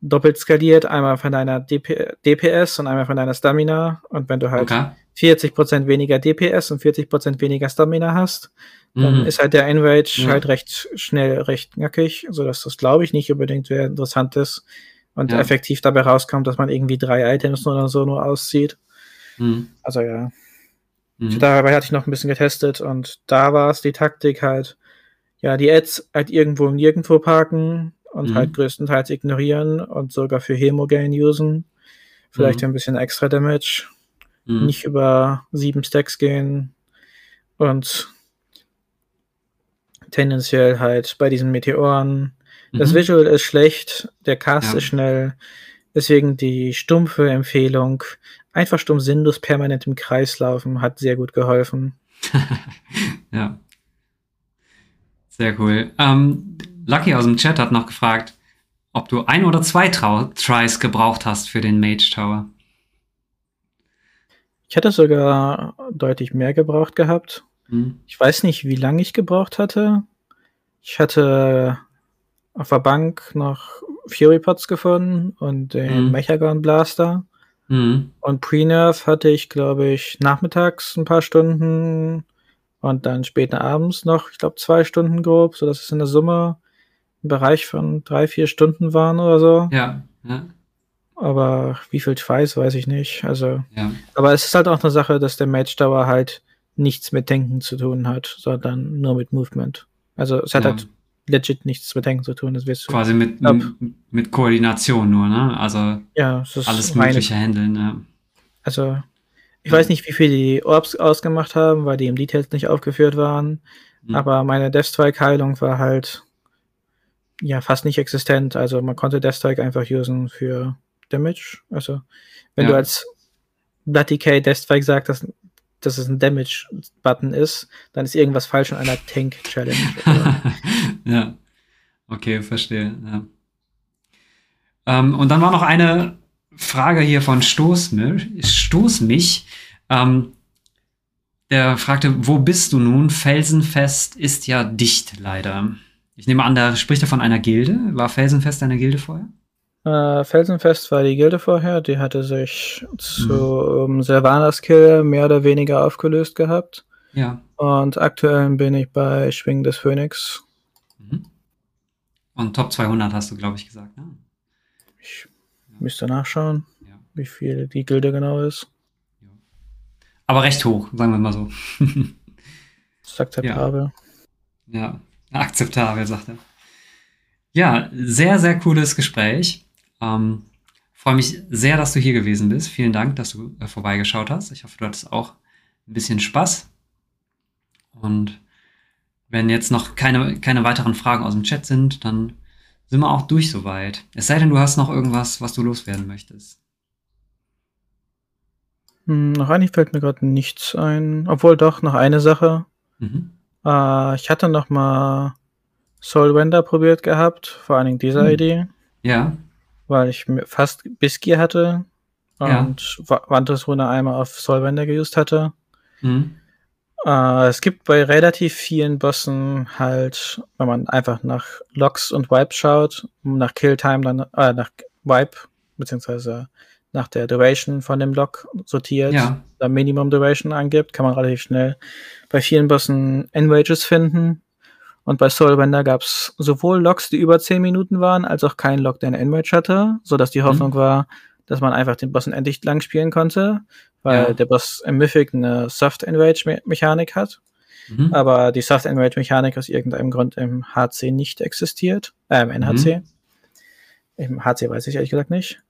doppelt skaliert, einmal von deiner DP DPS und einmal von deiner Stamina. Und wenn du halt Okay. 40% weniger DPS und 40% weniger Stamina hast, dann Mhm. ist halt der Enrage Ja. halt recht schnell, recht knackig, sodass das, glaube ich, nicht unbedingt sehr interessant ist und Ja. effektiv dabei rauskommt, dass man irgendwie drei Items nur oder so nur auszieht. Mhm. Also ja, Mhm. Dabei hatte ich noch ein bisschen getestet und da war es die Taktik halt, ja, die Ads halt irgendwo und nirgendwo parken und Mhm. halt größtenteils ignorieren und sogar für Hemogain usen. Vielleicht Mhm. ein bisschen extra Damage, Mhm. nicht über sieben Stacks gehen und tendenziell halt bei diesen Meteoren. Das Mhm. Visual ist schlecht, der Cast Ja. ist schnell, deswegen die stumpfe Empfehlung, einfach stumm sinnlos permanent im Kreis laufen, hat sehr gut geholfen. [laughs] ja. Sehr cool. Ähm, Lucky aus dem Chat hat noch gefragt, ob du ein oder zwei Trau Tries gebraucht hast für den Mage Tower. Ich hätte sogar deutlich mehr gebraucht gehabt. Mhm. Ich weiß nicht, wie lange ich gebraucht hatte. Ich hatte auf der Bank noch Fury Pots gefunden und den Mhm. Mechagon Blaster. Mhm. Und Pre-Nerf hatte ich, glaube ich, nachmittags ein paar Stunden und dann später abends noch, ich glaube, zwei Stunden grob, sodass es in der Summe im Bereich von drei, vier Stunden waren oder so. Ja, ja, Aber wie viel ich weiß, weiß ich nicht. Also, ja. aber es ist halt auch eine Sache, dass der Match Dauer halt nichts mit Denken zu tun hat, sondern nur mit Movement. Also es hat ja. halt legit nichts mit Denken zu tun. Das wirst du. Quasi mit, Ab. mit Koordination nur, ne? Also Ja, ist alles mögliche handeln, ja. Also ich weiß nicht, wie viel die Orbs ausgemacht haben, weil die im Details nicht aufgeführt waren. Mhm. Aber meine Deathstrike-Heilung war halt ja fast nicht existent. Also man konnte Deathstrike einfach usen für Damage. Also wenn Ja. du als Bloody K Deathstrike sagst, dass, dass es ein Damage-Button ist, dann ist irgendwas falsch in einer Tank-Challenge. [laughs] ja. Okay, verstehe. Ja. Ähm, und dann war noch eine Frage hier von Stoß mich. Stoß mich. Ähm, der fragte, wo bist du nun? Felsenfest ist ja dicht, leider. Ich nehme an, da spricht er von einer Gilde. War Felsenfest eine Gilde vorher? Äh, Felsenfest war die Gilde vorher, die hatte sich zu um, Sylvanas Kill mehr oder weniger aufgelöst gehabt. Ja. Und aktuell bin ich bei Schwingen des Phönix. Mhm. Und Top 200 hast du, glaube ich, gesagt. Ne? Ich müsste nachschauen, Ja. wie viel die Gilde genau ist. Aber recht hoch, sagen wir mal so. [laughs] Ist akzeptabel. Ja, [laughs] akzeptabel, sagt er. Ja, sehr, sehr cooles Gespräch. Ähm, Freue mich sehr, dass du hier gewesen bist. Vielen Dank, dass du äh, vorbeigeschaut hast. Ich hoffe, du hattest auch ein bisschen Spaß. Und wenn jetzt noch keine, keine weiteren Fragen aus dem Chat sind, dann sind wir auch durch soweit. Es sei denn, du hast noch irgendwas, was du loswerden möchtest. Hm, noch eigentlich fällt mir gerade nichts ein. Obwohl doch, noch eine Sache. Mhm. Äh, ich hatte noch mal Soulwender probiert gehabt, vor allen Dingen diese Hm. Idee, Ja, weil ich fast Bisky hatte Ja. und Wa- Wantusrune einmal auf Soulwender geused hatte. mhm. Äh, es gibt bei relativ vielen Bossen halt, wenn man einfach nach Logs und Wipe schaut, nach Killtime dann, äh, nach Wipe, beziehungsweise nach der Duration von dem Log sortiert, Ja. da Minimum Duration angibt, kann man relativ schnell bei vielen Bossen Enrages finden. Und bei Soulbender gab es sowohl Logs, die über 10 Minuten waren, als auch keinen Log, der einen Enrage hatte, sodass die Mhm. Hoffnung war, dass man einfach den Bossen endlich lang spielen konnte, weil Ja. der Boss im Mythic eine Soft Enrage Me Mechanik hat, Mhm. aber die Soft Enrage Mechanik aus irgendeinem Grund im HC nicht existiert, äh, im NHC. Im HC weiß ich ehrlich gesagt nicht.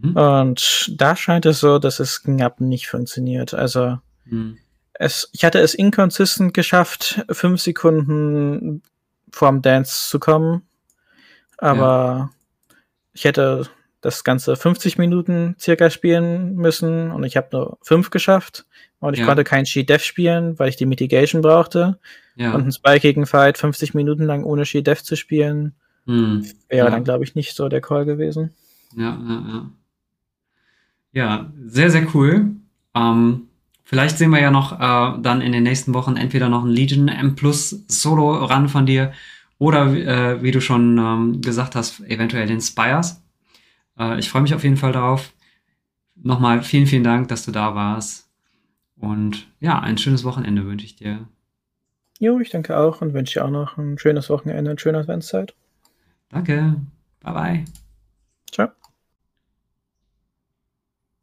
Mhm. Und da scheint es so, dass es knapp nicht funktioniert. Also Mhm. es, ich hatte es inconsistent geschafft, fünf Sekunden vorm Dance zu kommen. Aber ich hätte das Ganze 50 Minuten circa spielen müssen und ich habe nur fünf geschafft. Und ich Ja. konnte kein She-Def spielen, weil ich die Mitigation brauchte. Ja. Und einen spikigen Fight 50 Minuten lang ohne She-Def zu spielen, Mhm. wäre Ja. dann, glaube ich, nicht so der Call gewesen. Ja, ja, ja. Ja, sehr, sehr cool. Ähm, vielleicht sehen wir ja noch äh, dann in den nächsten Wochen entweder noch ein Legion M Plus Solo ran von dir oder äh, wie du schon ähm, gesagt hast, eventuell den Spires. Äh, ich freue mich auf jeden Fall darauf. Nochmal vielen, vielen Dank, dass du da warst. Und ja, ein schönes Wochenende wünsche ich dir. Jo, ich danke auch und wünsche dir auch noch ein schönes Wochenende und schöne Adventszeit. Danke. Bye, bye. Ciao.